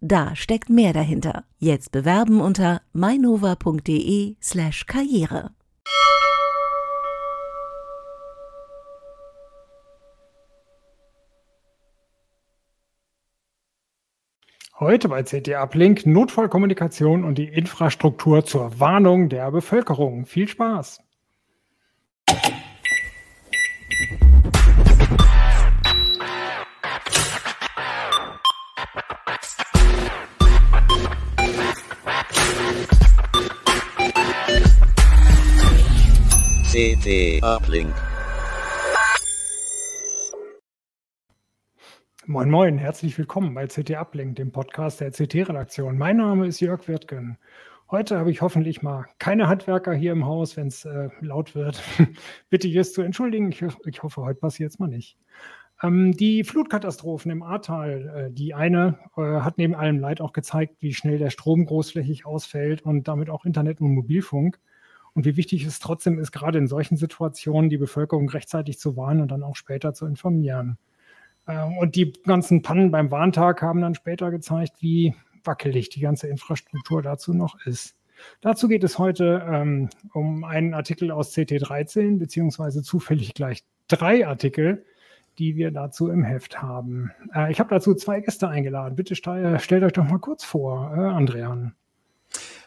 Da steckt mehr dahinter. Jetzt bewerben unter mainova.de slash karriere. Heute bei CT Uplink Notfallkommunikation und die Infrastruktur zur Warnung der Bevölkerung. Viel Spaß! CT Uplink. Moin Moin, herzlich willkommen bei CT Uplink, dem Podcast der CT-Redaktion. Mein Name ist Jörg Wirtgen. Heute habe ich hoffentlich mal keine Handwerker hier im Haus, wenn es äh, laut wird. Bitte ich es zu entschuldigen. Ich, ich hoffe, heute passiert es mal nicht. Ähm, die Flutkatastrophen im Ahrtal, äh, die eine äh, hat neben allem Leid auch gezeigt, wie schnell der Strom großflächig ausfällt und damit auch Internet und Mobilfunk und wie wichtig es trotzdem ist, gerade in solchen Situationen die Bevölkerung rechtzeitig zu warnen und dann auch später zu informieren. Ähm, und die ganzen Pannen beim Warntag haben dann später gezeigt, wie wackelig die ganze Infrastruktur dazu noch ist. Dazu geht es heute ähm, um einen Artikel aus CT13, beziehungsweise zufällig gleich drei Artikel, die wir dazu im Heft haben. Äh, ich habe dazu zwei Gäste eingeladen. Bitte stellt euch doch mal kurz vor, äh, Andrean.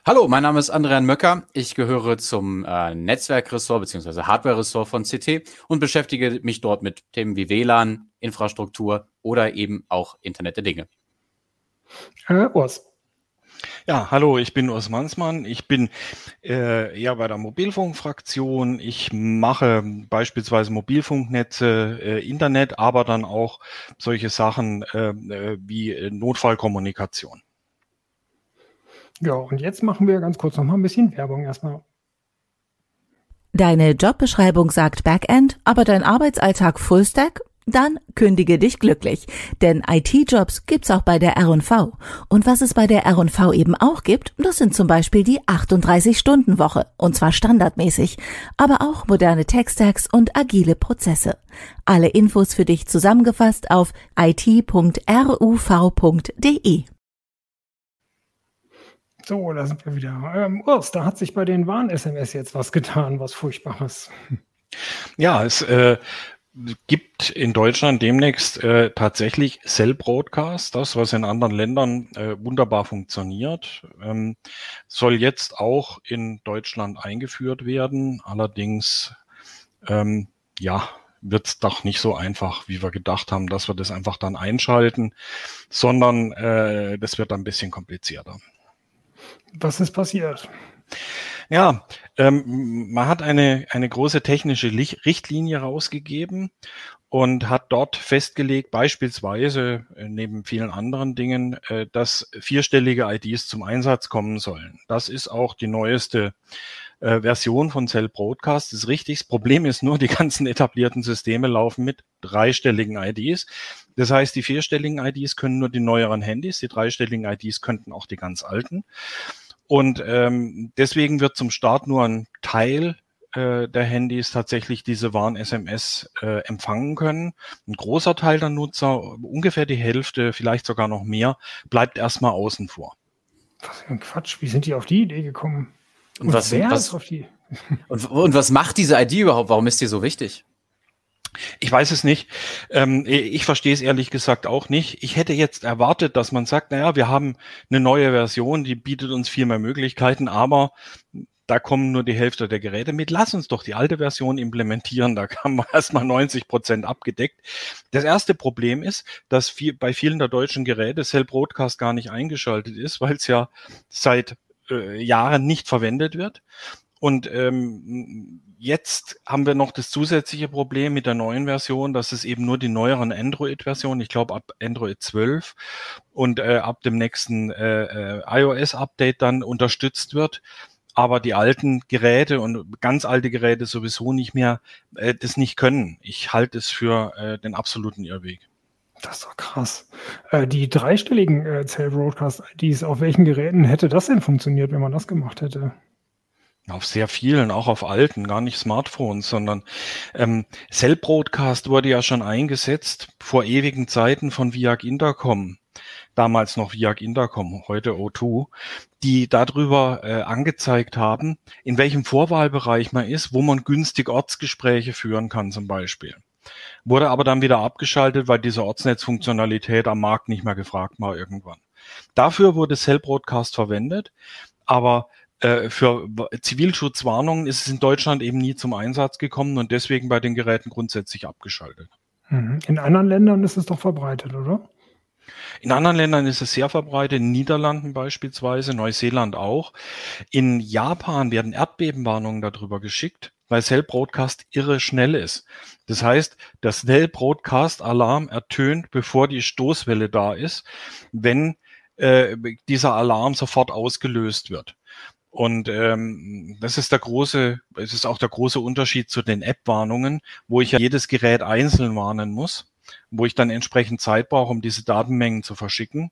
Hallo, mein Name ist Andrian Möcker. Ich gehöre zum äh, Netzwerkressort bzw. Hardware-Ressort von CT und beschäftige mich dort mit Themen wie WLAN, Infrastruktur oder eben auch Internet der Dinge. Äh, Urs. Ja, hallo, ich bin Urs Mansmann. Ich bin äh, ja bei der Mobilfunkfraktion. Ich mache beispielsweise Mobilfunknetze, äh, Internet, aber dann auch solche Sachen äh, äh wie äh, Notfallkommunikation. Ja, und jetzt machen wir ganz kurz noch mal ein bisschen Werbung erstmal. Deine Jobbeschreibung sagt Backend, aber dein Arbeitsalltag Fullstack? Dann kündige dich glücklich, denn IT-Jobs gibt's auch bei der R&V. Und was es bei der R&V eben auch gibt, das sind zum Beispiel die 38-Stunden-Woche, und zwar standardmäßig, aber auch moderne Tech-Stacks und agile Prozesse. Alle Infos für dich zusammengefasst auf it.ruv.de. So, da sind wir wieder. Ähm, Urs, da hat sich bei den Warn-SMS jetzt was getan, was Furchtbares. Ja, es äh, gibt in Deutschland demnächst äh, tatsächlich Cell Broadcast, das, was in anderen Ländern äh, wunderbar funktioniert, ähm, soll jetzt auch in Deutschland eingeführt werden. Allerdings, ähm, ja, wird es doch nicht so einfach, wie wir gedacht haben, dass wir das einfach dann einschalten, sondern äh, das wird ein bisschen komplizierter. Was ist passiert? Ja, ähm, man hat eine, eine große technische Richtlinie rausgegeben und hat dort festgelegt, beispielsweise äh, neben vielen anderen Dingen, äh, dass vierstellige IDs zum Einsatz kommen sollen. Das ist auch die neueste äh, Version von Cell Broadcast. Ist richtig. Das Problem ist nur, die ganzen etablierten Systeme laufen mit dreistelligen IDs. Das heißt, die vierstelligen IDs können nur die neueren Handys, die dreistelligen IDs könnten auch die ganz alten. Und ähm, deswegen wird zum Start nur ein Teil äh, der Handys tatsächlich diese Warn-SMS äh, empfangen können. Ein großer Teil der Nutzer, ungefähr die Hälfte, vielleicht sogar noch mehr, bleibt erstmal außen vor. Was für ein Quatsch, wie sind die auf die Idee gekommen? Und, und was, was, und, und was macht diese ID überhaupt? Warum ist die so wichtig? Ich weiß es nicht. Ähm, ich verstehe es ehrlich gesagt auch nicht. Ich hätte jetzt erwartet, dass man sagt, naja, wir haben eine neue Version, die bietet uns viel mehr Möglichkeiten, aber da kommen nur die Hälfte der Geräte mit. Lass uns doch die alte Version implementieren. Da haben wir erstmal 90 Prozent abgedeckt. Das erste Problem ist, dass viel, bei vielen der deutschen Geräte Cell Broadcast gar nicht eingeschaltet ist, weil es ja seit äh, Jahren nicht verwendet wird. Und ähm, jetzt haben wir noch das zusätzliche Problem mit der neuen Version, dass es eben nur die neueren Android-Versionen, ich glaube ab Android 12 und äh, ab dem nächsten äh, äh, iOS-Update dann unterstützt wird aber die alten Geräte und ganz alte Geräte sowieso nicht mehr äh, das nicht können. Ich halte es für äh, den absoluten Irrweg. Das ist doch krass. Äh, die dreistelligen äh, Cell Broadcast IDs, auf welchen Geräten hätte das denn funktioniert, wenn man das gemacht hätte? Auf sehr vielen, auch auf alten, gar nicht Smartphones, sondern ähm, Cell Broadcast wurde ja schon eingesetzt vor ewigen Zeiten von Viag Intercom damals noch Viag Intercom, heute O2, die darüber äh, angezeigt haben, in welchem Vorwahlbereich man ist, wo man günstig Ortsgespräche führen kann zum Beispiel. Wurde aber dann wieder abgeschaltet, weil diese Ortsnetzfunktionalität am Markt nicht mehr gefragt war irgendwann. Dafür wurde Cell Broadcast verwendet, aber äh, für Zivilschutzwarnungen ist es in Deutschland eben nie zum Einsatz gekommen und deswegen bei den Geräten grundsätzlich abgeschaltet. Mhm. In anderen Ländern ist es doch verbreitet, oder? In anderen Ländern ist es sehr verbreitet, in Niederlanden beispielsweise, Neuseeland auch. In Japan werden Erdbebenwarnungen darüber geschickt, weil Cell Broadcast irre schnell ist. Das heißt, der Cell Broadcast Alarm ertönt, bevor die Stoßwelle da ist, wenn äh, dieser Alarm sofort ausgelöst wird. Und ähm, das ist der große, es ist auch der große Unterschied zu den App-Warnungen, wo ich ja jedes Gerät einzeln warnen muss wo ich dann entsprechend Zeit brauche, um diese Datenmengen zu verschicken.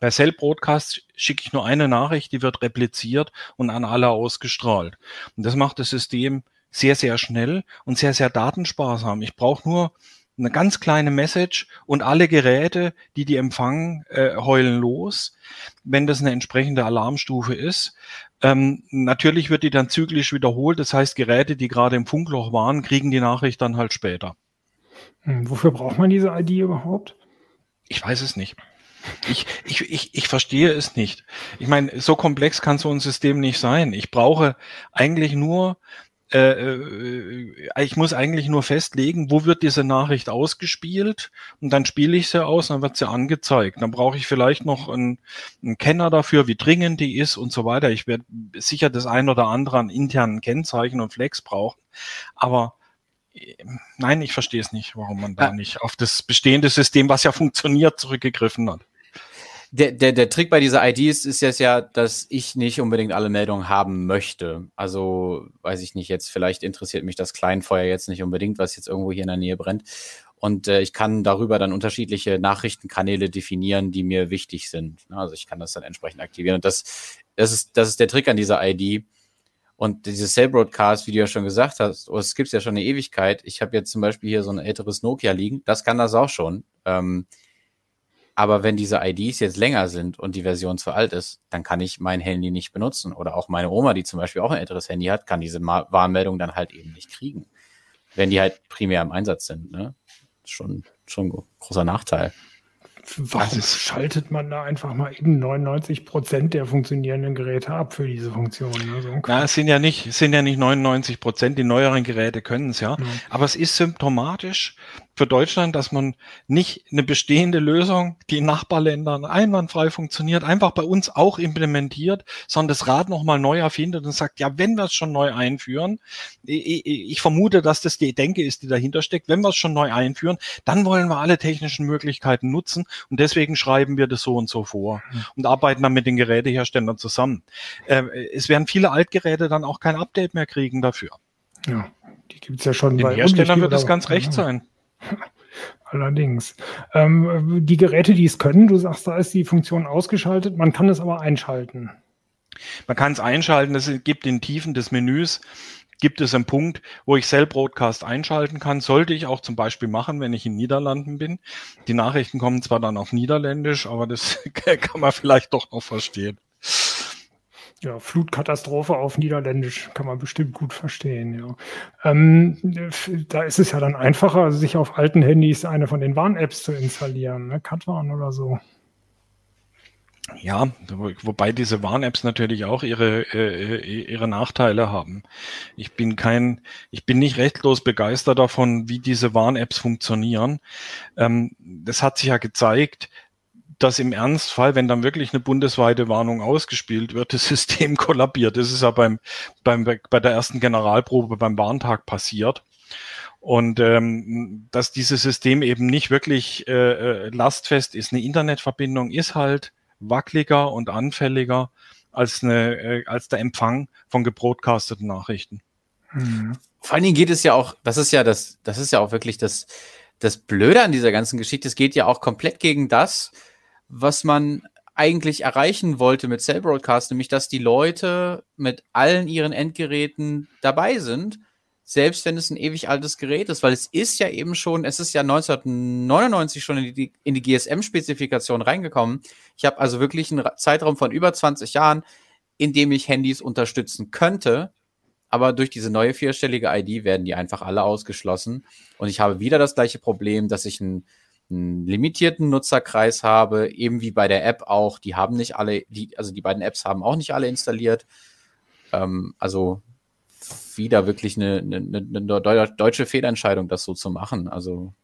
Bei Cell Broadcast schicke ich nur eine Nachricht, die wird repliziert und an alle ausgestrahlt. Und das macht das System sehr, sehr schnell und sehr, sehr datensparsam. Ich brauche nur eine ganz kleine Message und alle Geräte, die die empfangen, äh, heulen los, wenn das eine entsprechende Alarmstufe ist. Ähm, natürlich wird die dann zyklisch wiederholt. Das heißt, Geräte, die gerade im Funkloch waren, kriegen die Nachricht dann halt später. Hm, wofür braucht man diese ID überhaupt? Ich weiß es nicht. Ich, ich, ich, ich verstehe es nicht. Ich meine, so komplex kann so ein System nicht sein. Ich brauche eigentlich nur, ich muss eigentlich nur festlegen, wo wird diese Nachricht ausgespielt und dann spiele ich sie aus, dann wird sie angezeigt. Dann brauche ich vielleicht noch einen, einen Kenner dafür, wie dringend die ist und so weiter. Ich werde sicher das ein oder andere an internen Kennzeichen und Flex brauchen. Aber nein, ich verstehe es nicht, warum man da ja. nicht auf das bestehende System, was ja funktioniert, zurückgegriffen hat. Der, der, der Trick bei dieser IDs ist jetzt ja, dass ich nicht unbedingt alle Meldungen haben möchte. Also, weiß ich nicht, jetzt vielleicht interessiert mich das Kleinfeuer jetzt nicht unbedingt, was jetzt irgendwo hier in der Nähe brennt. Und äh, ich kann darüber dann unterschiedliche Nachrichtenkanäle definieren, die mir wichtig sind. Also ich kann das dann entsprechend aktivieren. Und das, das, ist, das ist der Trick an dieser ID und diese Cell Broadcast, wie du ja schon gesagt hast, oh, es gibt ja schon eine Ewigkeit. Ich habe jetzt zum Beispiel hier so ein älteres Nokia liegen, das kann das auch schon. Ähm, aber wenn diese IDs jetzt länger sind und die Version zu alt ist, dann kann ich mein Handy nicht benutzen. Oder auch meine Oma, die zum Beispiel auch ein älteres Handy hat, kann diese Warnmeldung dann halt eben nicht kriegen. Wenn die halt primär im Einsatz sind. Ne? Schon, schon ein großer Nachteil. Warum ist, schaltet man da einfach mal eben 99 Prozent der funktionierenden Geräte ab für diese Funktion? Ne? So Na, es sind ja nicht, es sind ja nicht 99 Prozent, die neueren Geräte können es ja. Mhm. Aber es ist symptomatisch, für Deutschland, dass man nicht eine bestehende Lösung, die in Nachbarländern einwandfrei funktioniert, einfach bei uns auch implementiert, sondern das Rad nochmal neu erfindet und sagt, ja, wenn wir es schon neu einführen, ich, ich, vermute, dass das die Denke ist, die dahinter steckt, wenn wir es schon neu einführen, dann wollen wir alle technischen Möglichkeiten nutzen und deswegen schreiben wir das so und so vor mhm. und arbeiten dann mit den Geräteherstellern zusammen. Äh, es werden viele Altgeräte dann auch kein Update mehr kriegen dafür. Ja, die gibt es ja schon. Den Herstellern wird das ganz recht sein. Allerdings. Ähm, die Geräte, die es können, du sagst, da ist die Funktion ausgeschaltet, man kann es aber einschalten. Man kann es einschalten, es gibt in Tiefen des Menüs, gibt es einen Punkt, wo ich Cell Broadcast einschalten kann. Sollte ich auch zum Beispiel machen, wenn ich in Niederlanden bin. Die Nachrichten kommen zwar dann auf Niederländisch, aber das kann man vielleicht doch noch verstehen ja, Flutkatastrophe auf Niederländisch kann man bestimmt gut verstehen. Ja. Ähm, da ist es ja dann einfacher, sich auf alten Handys eine von den Warn-Apps zu installieren, ne? Katwarn oder so. Ja, wobei diese Warn-Apps natürlich auch ihre, äh, ihre Nachteile haben. Ich bin kein, ich bin nicht rechtlos begeistert davon, wie diese Warn-Apps funktionieren. Ähm, das hat sich ja gezeigt, dass im Ernstfall, wenn dann wirklich eine bundesweite Warnung ausgespielt wird, das System kollabiert. Das ist ja beim, beim, bei der ersten Generalprobe beim Warntag passiert. Und ähm, dass dieses System eben nicht wirklich äh, äh lastfest ist. Eine Internetverbindung ist halt wackeliger und anfälliger als, eine, äh, als der Empfang von gebroadcasteten Nachrichten. Mhm. Vor allen Dingen geht es ja auch, das ist ja das, das ist ja auch wirklich das, das Blöde an dieser ganzen Geschichte. Es geht ja auch komplett gegen das, was man eigentlich erreichen wollte mit Cell Broadcast, nämlich dass die Leute mit allen ihren Endgeräten dabei sind, selbst wenn es ein ewig altes Gerät ist, weil es ist ja eben schon, es ist ja 1999 schon in die, die GSM-Spezifikation reingekommen. Ich habe also wirklich einen Zeitraum von über 20 Jahren, in dem ich Handys unterstützen könnte, aber durch diese neue vierstellige ID werden die einfach alle ausgeschlossen. Und ich habe wieder das gleiche Problem, dass ich einen, einen limitierten Nutzerkreis habe, eben wie bei der App auch. Die haben nicht alle, die, also die beiden Apps haben auch nicht alle installiert. Ähm, also wieder wirklich eine, eine, eine deutsche Fehlentscheidung, das so zu machen. Also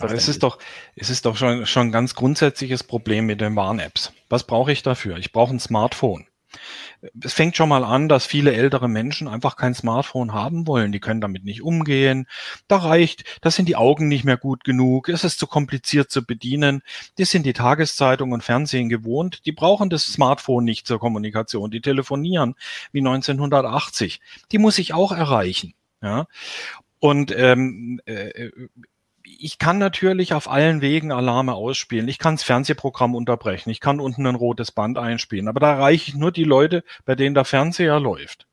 es ist doch, es ist doch schon, schon ein ganz grundsätzliches Problem mit den Warn-Apps. Was brauche ich dafür? Ich brauche ein Smartphone es fängt schon mal an, dass viele ältere Menschen einfach kein Smartphone haben wollen. Die können damit nicht umgehen. Da reicht, da sind die Augen nicht mehr gut genug. Es ist zu kompliziert zu bedienen. Die sind die Tageszeitung und Fernsehen gewohnt. Die brauchen das Smartphone nicht zur Kommunikation. Die telefonieren wie 1980. Die muss ich auch erreichen. Ja. Und ähm, äh, ich kann natürlich auf allen Wegen Alarme ausspielen. Ich kann das Fernsehprogramm unterbrechen. Ich kann unten ein rotes Band einspielen. Aber da erreiche ich nur die Leute, bei denen der Fernseher läuft.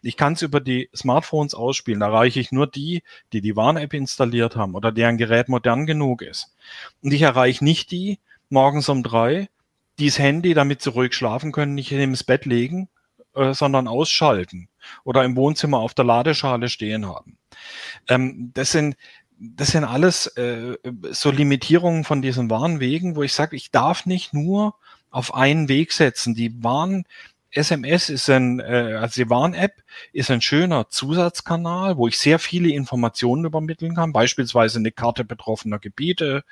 Ich kann es über die Smartphones ausspielen. Da erreiche ich nur die, die die Warn-App installiert haben oder deren Gerät modern genug ist. Und ich erreiche nicht die morgens um drei, die das Handy, damit sie ruhig schlafen können, nicht ins Bett legen, äh, sondern ausschalten oder im Wohnzimmer auf der Ladeschale stehen haben. Ähm, das sind das sind alles äh, so Limitierungen von diesen Warnwegen, wo ich sage, ich darf nicht nur auf einen Weg setzen. Die Warn, SMS ist ein, äh, also die Warn-App ist ein schöner Zusatzkanal, wo ich sehr viele Informationen übermitteln kann, beispielsweise eine Karte betroffener Gebiete,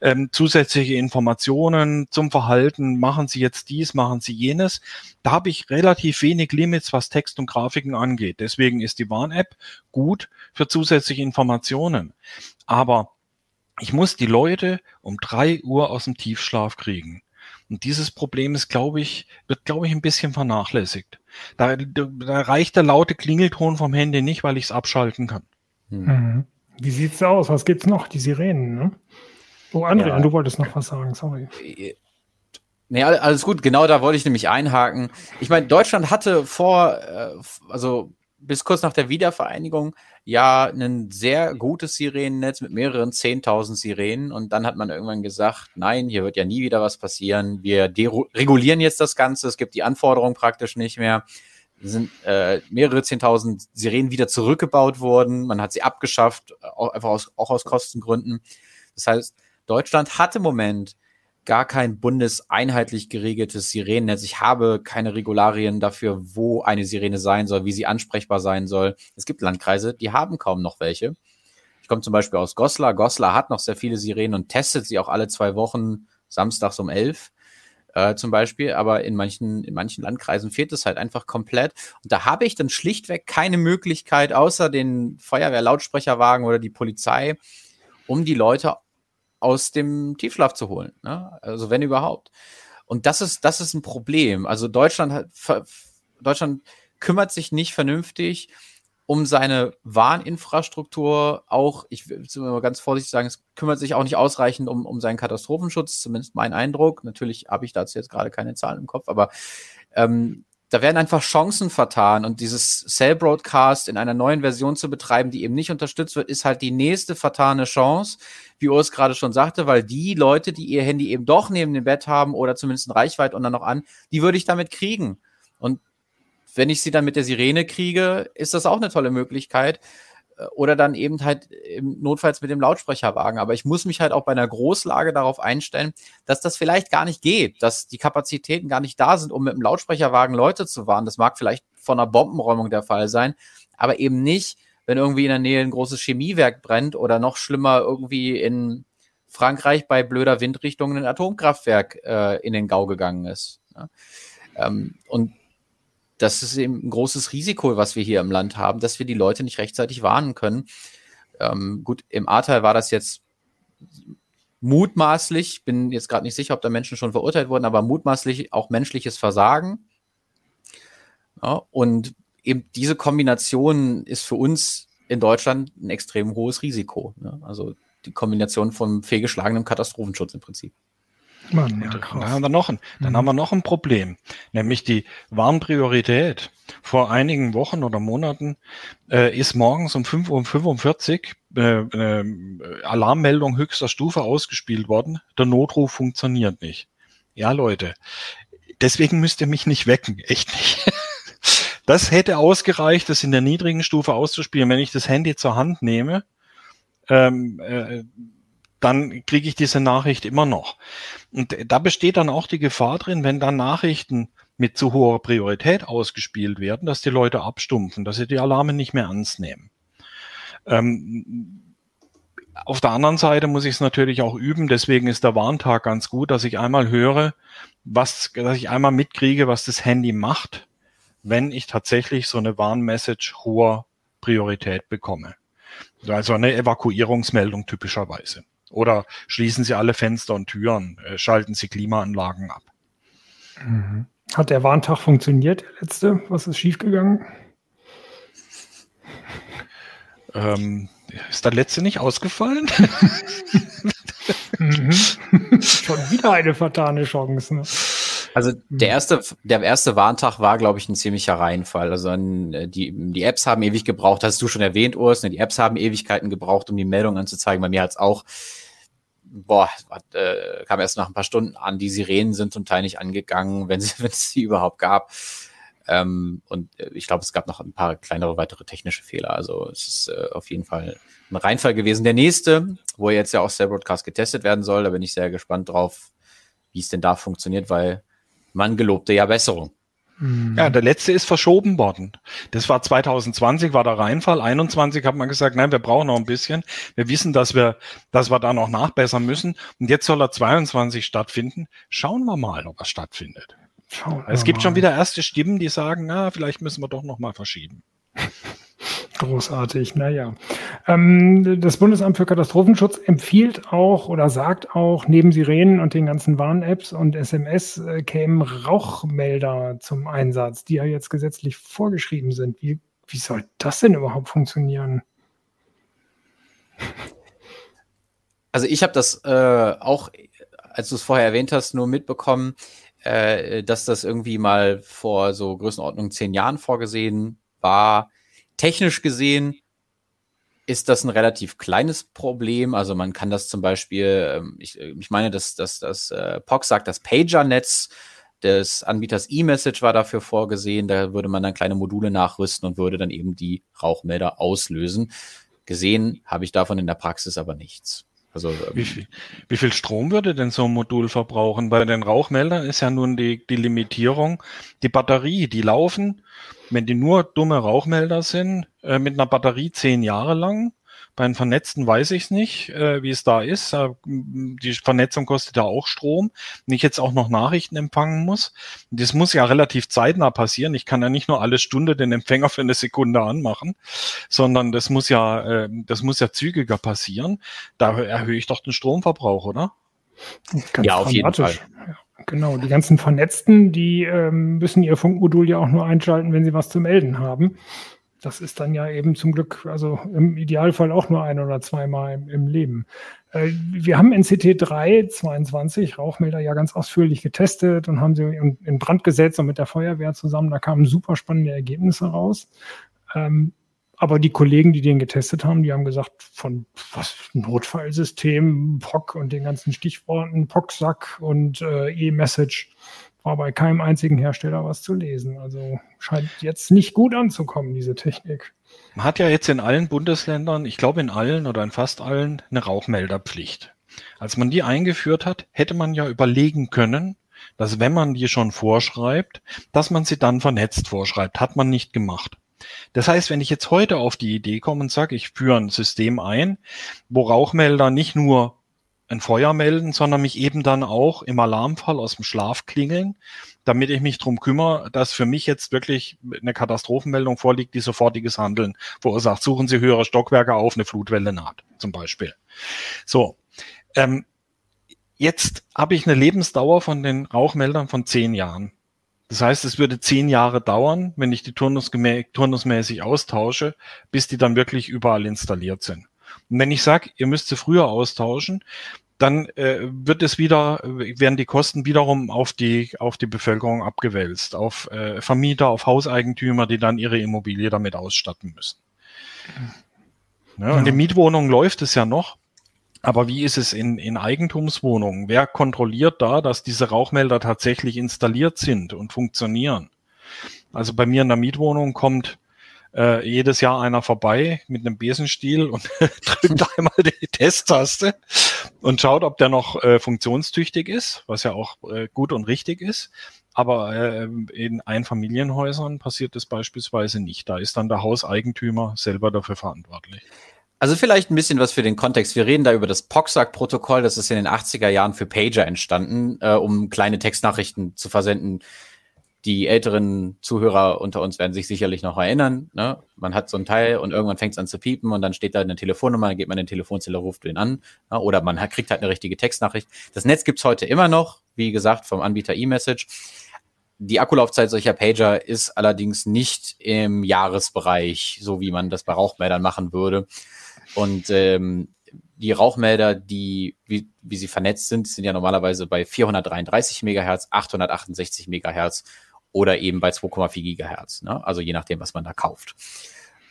ähm, zusätzliche Informationen zum Verhalten, machen Sie jetzt dies, machen Sie jenes. Da habe ich relativ wenig Limits, was Text und Grafiken angeht. Deswegen ist die Warn-App gut für zusätzliche Informationen. Aber ich muss die Leute um drei Uhr aus dem Tiefschlaf kriegen. Und dieses Problem ist, glaube ich, wird, glaube ich, ein bisschen vernachlässigt. Da, da reicht der laute Klingelton vom Handy nicht, weil ich es abschalten kann. Hm. Mhm. Wie sieht's aus? Was gibt's noch? Die Sirenen, ne? Oh, André, ja. du wolltest noch was sagen, sorry. Nee, alles gut, genau da wollte ich nämlich einhaken. Ich meine, Deutschland hatte vor, äh, also bis kurz nach der Wiedervereinigung ja ein sehr gutes Sirenennetz mit mehreren 10.000 Sirenen und dann hat man irgendwann gesagt, nein, hier wird ja nie wieder was passieren. Wir regulieren jetzt das Ganze, es gibt die Anforderungen praktisch nicht mehr. Es sind äh, mehrere 10.000 Sirenen wieder zurückgebaut worden, man hat sie abgeschafft, auch einfach aus, auch aus Kostengründen. Das heißt, Deutschland hat im Moment gar kein bundeseinheitlich geregeltes Sirenennetz. Ich habe keine Regularien dafür, wo eine Sirene sein soll, wie sie ansprechbar sein soll. Es gibt Landkreise, die haben kaum noch welche. Ich komme zum Beispiel aus Goslar. Goslar hat noch sehr viele Sirenen und testet sie auch alle zwei Wochen samstags um elf äh, zum Beispiel. Aber in manchen, in manchen Landkreisen fehlt es halt einfach komplett. Und da habe ich dann schlichtweg keine Möglichkeit, außer den Feuerwehrlautsprecherwagen oder die Polizei, um die Leute aus dem Tiefschlaf zu holen. Ne? Also wenn überhaupt. Und das ist, das ist ein Problem. Also Deutschland hat, Deutschland kümmert sich nicht vernünftig um seine Warninfrastruktur auch, ich will mal ganz vorsichtig sagen, es kümmert sich auch nicht ausreichend um, um seinen Katastrophenschutz, zumindest mein Eindruck. Natürlich habe ich dazu jetzt gerade keine Zahlen im Kopf, aber ähm, da werden einfach Chancen vertan und dieses Cell Broadcast in einer neuen Version zu betreiben, die eben nicht unterstützt wird, ist halt die nächste vertane Chance, wie Urs gerade schon sagte, weil die Leute, die ihr Handy eben doch neben dem Bett haben oder zumindest in Reichweite und dann noch an, die würde ich damit kriegen. Und wenn ich sie dann mit der Sirene kriege, ist das auch eine tolle Möglichkeit. Äh, oder dann eben halt notfalls mit dem Lautsprecherwagen. Aber ich muss mich halt auch bei einer Großlage darauf einstellen, dass das vielleicht gar nicht geht, dass die Kapazitäten gar nicht da sind, um mit dem Lautsprecherwagen Leute zu warnen. Das mag vielleicht von einer Bombenräumung der Fall sein, aber eben nicht, wenn irgendwie in der Nähe ein großes Chemiewerk brennt oder noch schlimmer irgendwie in Frankreich bei blöder Windrichtung ein Atomkraftwerk äh, in den Gau gegangen ist. Ja? Ähm, und das ist eben ein großes Risiko, was wir hier im Land haben, dass wir die Leute nicht rechtzeitig warnen können. Ähm, gut, im Ahrtal war das jetzt mutmaßlich, bin jetzt gerade nicht sicher, ob da Menschen schon verurteilt wurden, aber mutmaßlich auch menschliches Versagen. Ja, und eben diese Kombination ist für uns in Deutschland ein extrem hohes Risiko. Ne? Also die Kombination von fehlgeschlagenem Katastrophenschutz im Prinzip. Mann, ja. Dann haben wir noch ein, dann mhm. haben wir noch ein Problem, nämlich die Warnpriorität. Vor einigen Wochen oder Monaten äh, ist morgens um 5.45 Uhr äh, äh, Alarmmeldung höchster Stufe ausgespielt worden. Der Notruf funktioniert nicht. Ja, Leute, deswegen müsst ihr mich nicht wecken, echt nicht. Das hätte ausgereicht, das in der niedrigen Stufe auszuspielen. Wenn ich das Handy zur Hand nehme, ähm, äh, dann kriege ich diese Nachricht immer noch. Und da besteht dann auch die Gefahr drin, wenn dann Nachrichten mit zu hoher Priorität ausgespielt werden, dass die Leute abstumpfen, dass sie die Alarme nicht mehr ernst nehmen. Ähm, auf der anderen Seite muss ich es natürlich auch üben, deswegen ist der Warntag ganz gut, dass ich einmal höre, was, dass ich einmal mitkriege, was das Handy macht, wenn ich tatsächlich so eine Warnmessage hoher Priorität bekomme. Also eine Evakuierungsmeldung typischerweise. Oder schließen Sie alle Fenster und Türen, äh, schalten Sie Klimaanlagen ab. Mhm. Hat der Warntag funktioniert, der letzte? Was ist schiefgegangen? Ähm, ist der letzte nicht ausgefallen? mhm. Schon wieder eine vertane Chance. Ne? Also der erste, der erste Warntag war, glaube ich, ein ziemlicher Reinfall. Also äh, die, die Apps haben ewig gebraucht, hast du schon erwähnt, Urs, ne? die Apps haben Ewigkeiten gebraucht, um die Meldung anzuzeigen. Bei mir hat es auch boah, hat, äh, kam erst nach ein paar Stunden an. Die Sirenen sind zum Teil nicht angegangen, wenn, sie, es sie überhaupt gab. Ähm, und äh, ich glaube, es gab noch ein paar kleinere weitere technische Fehler. Also es ist äh, auf jeden Fall ein Reinfall gewesen. Der nächste, wo jetzt ja auch der Broadcast getestet werden soll, da bin ich sehr gespannt drauf, wie es denn da funktioniert, weil man gelobte ja Besserung. Mhm. Ja, der letzte ist verschoben worden. Das war 2020, war der Reinfall. 21 hat man gesagt, nein, wir brauchen noch ein bisschen. Wir wissen, dass wir, dass wir da noch nachbessern müssen. Und jetzt soll er 22 stattfinden. Schauen wir mal, ob er stattfindet. Schauen es gibt mal. schon wieder erste Stimmen, die sagen, na, vielleicht müssen wir doch noch mal verschieben. Großartig, naja. Ähm, das Bundesamt für Katastrophenschutz empfiehlt auch oder sagt auch, neben Sirenen und den ganzen Warn-Apps und SMS äh, kämen Rauchmelder zum Einsatz, die ja jetzt gesetzlich vorgeschrieben sind. Wie, wie soll das denn überhaupt funktionieren? Also ich habe das äh, auch, als du es vorher erwähnt hast, nur mitbekommen, äh, dass das irgendwie mal vor so Größenordnung zehn Jahren vorgesehen war technisch gesehen ist das ein relativ kleines Problem. Also man kann das zum Beispiel, ähm, ich, ich meine, dass das, das äh, POC sagt, das Pager-Netz des Anbieters eMessage war dafür vorgesehen. Da würde man dann kleine Module nachrüsten und würde dann eben die Rauchmelder auslösen. Gesehen habe ich davon in der Praxis aber nichts. Also, ähm, wie, viel, wie viel Strom würde denn so ein Modul verbrauchen? Bei den Rauchmeldern ist ja nun die, die Limitierung, die Batterie, die laufen wenn die nur dumme Rauchmelder sind, äh, mit einer Batterie zehn Jahre lang, bei den Vernetzten weiß ich es nicht, äh, wie es da ist. Äh, die Vernetzung kostet ja auch Strom. Wenn ich jetzt auch noch Nachrichten empfangen muss, das muss ja relativ zeitnah passieren. Ich kann ja nicht nur alle Stunde den Empfänger für eine Sekunde anmachen, sondern das muss ja, äh, das muss ja zügiger passieren. Da erhöhe ich doch den Stromverbrauch, oder? ja, auf jeden Fall. Ja. Genau, die ganzen Vernetzten, die ähm, müssen ihr Funkmodul ja auch nur einschalten, wenn sie was zu melden haben. Das ist dann ja eben zum Glück, also im Idealfall auch nur ein oder zweimal im, im Leben. Äh, wir haben NCT 3 22 Rauchmelder ja ganz ausführlich getestet und haben sie in, in Brand gesetzt und mit der Feuerwehr zusammen. Da kamen super spannende Ergebnisse raus. Ähm, aber die Kollegen, die den getestet haben, die haben gesagt, von was Notfallsystem, POC und den ganzen Stichworten, POC-Sack und äh, E-Message war bei keinem einzigen Hersteller was zu lesen. Also scheint jetzt nicht gut anzukommen, diese Technik. Man hat ja jetzt in allen Bundesländern, ich glaube in allen oder in fast allen, eine Rauchmelderpflicht. Als man die eingeführt hat, hätte man ja überlegen können, dass wenn man die schon vorschreibt, dass man sie dann vernetzt vorschreibt. Hat man nicht gemacht. Das heißt, wenn ich jetzt heute auf die Idee komme und sage, ich führe ein System ein, wo Rauchmelder nicht nur ein Feuer melden, sondern mich eben dann auch im Alarmfall aus dem Schlaf klingeln, damit ich mich drum kümmere, dass für mich jetzt wirklich eine Katastrophenmeldung vorliegt, die sofortiges Handeln verursacht. Suchen Sie höhere Stockwerke auf, eine Flutwelle naht, zum Beispiel. So. Ähm, jetzt habe ich eine Lebensdauer von den Rauchmeldern von zehn Jahren. Das heißt, es würde zehn Jahre dauern, wenn ich die turnusmäßig austausche, bis die dann wirklich überall installiert sind. Und wenn ich sage, ihr müsst sie früher austauschen, dann äh, wird es wieder, werden die Kosten wiederum auf die, auf die Bevölkerung abgewälzt, auf äh, Vermieter, auf Hauseigentümer, die dann ihre Immobilie damit ausstatten müssen. Ja, ja. Und in Mietwohnungen läuft es ja noch. Aber wie ist es in, in Eigentumswohnungen? Wer kontrolliert da, dass diese Rauchmelder tatsächlich installiert sind und funktionieren? Also bei mir in der Mietwohnung kommt äh, jedes Jahr einer vorbei mit einem Besenstiel und drückt einmal die Testtaste und schaut, ob der noch äh, funktionstüchtig ist, was ja auch äh, gut und richtig ist. Aber äh, in Einfamilienhäusern passiert das beispielsweise nicht. Da ist dann der Hauseigentümer selber dafür verantwortlich. Also vielleicht ein bisschen was für den Kontext. Wir reden da über das POXAC-Protokoll. Das ist in den 80er Jahren für Pager entstanden, äh, um kleine Textnachrichten zu versenden. Die älteren Zuhörer unter uns werden sich sicherlich noch erinnern. Ne? Man hat so ein Teil und irgendwann fängt es an zu piepen und dann steht da eine Telefonnummer, dann geht man in den Telefonzelle, ruft den an. Ne? Oder man hat, kriegt halt eine richtige Textnachricht. Das Netz gibt's heute immer noch, wie gesagt, vom Anbieter eMessage. Die Akkulaufzeit solcher Pager ist allerdings nicht im Jahresbereich, so wie man das bei Rauchmeldern machen würde. Und ähm, die Rauchmelder, die, wie, wie sie vernetzt sind, sind ja normalerweise bei 433 Megahertz, 868 Megahertz oder eben bei 2,4 Gigahertz. Ne? Also je nachdem, was man da kauft.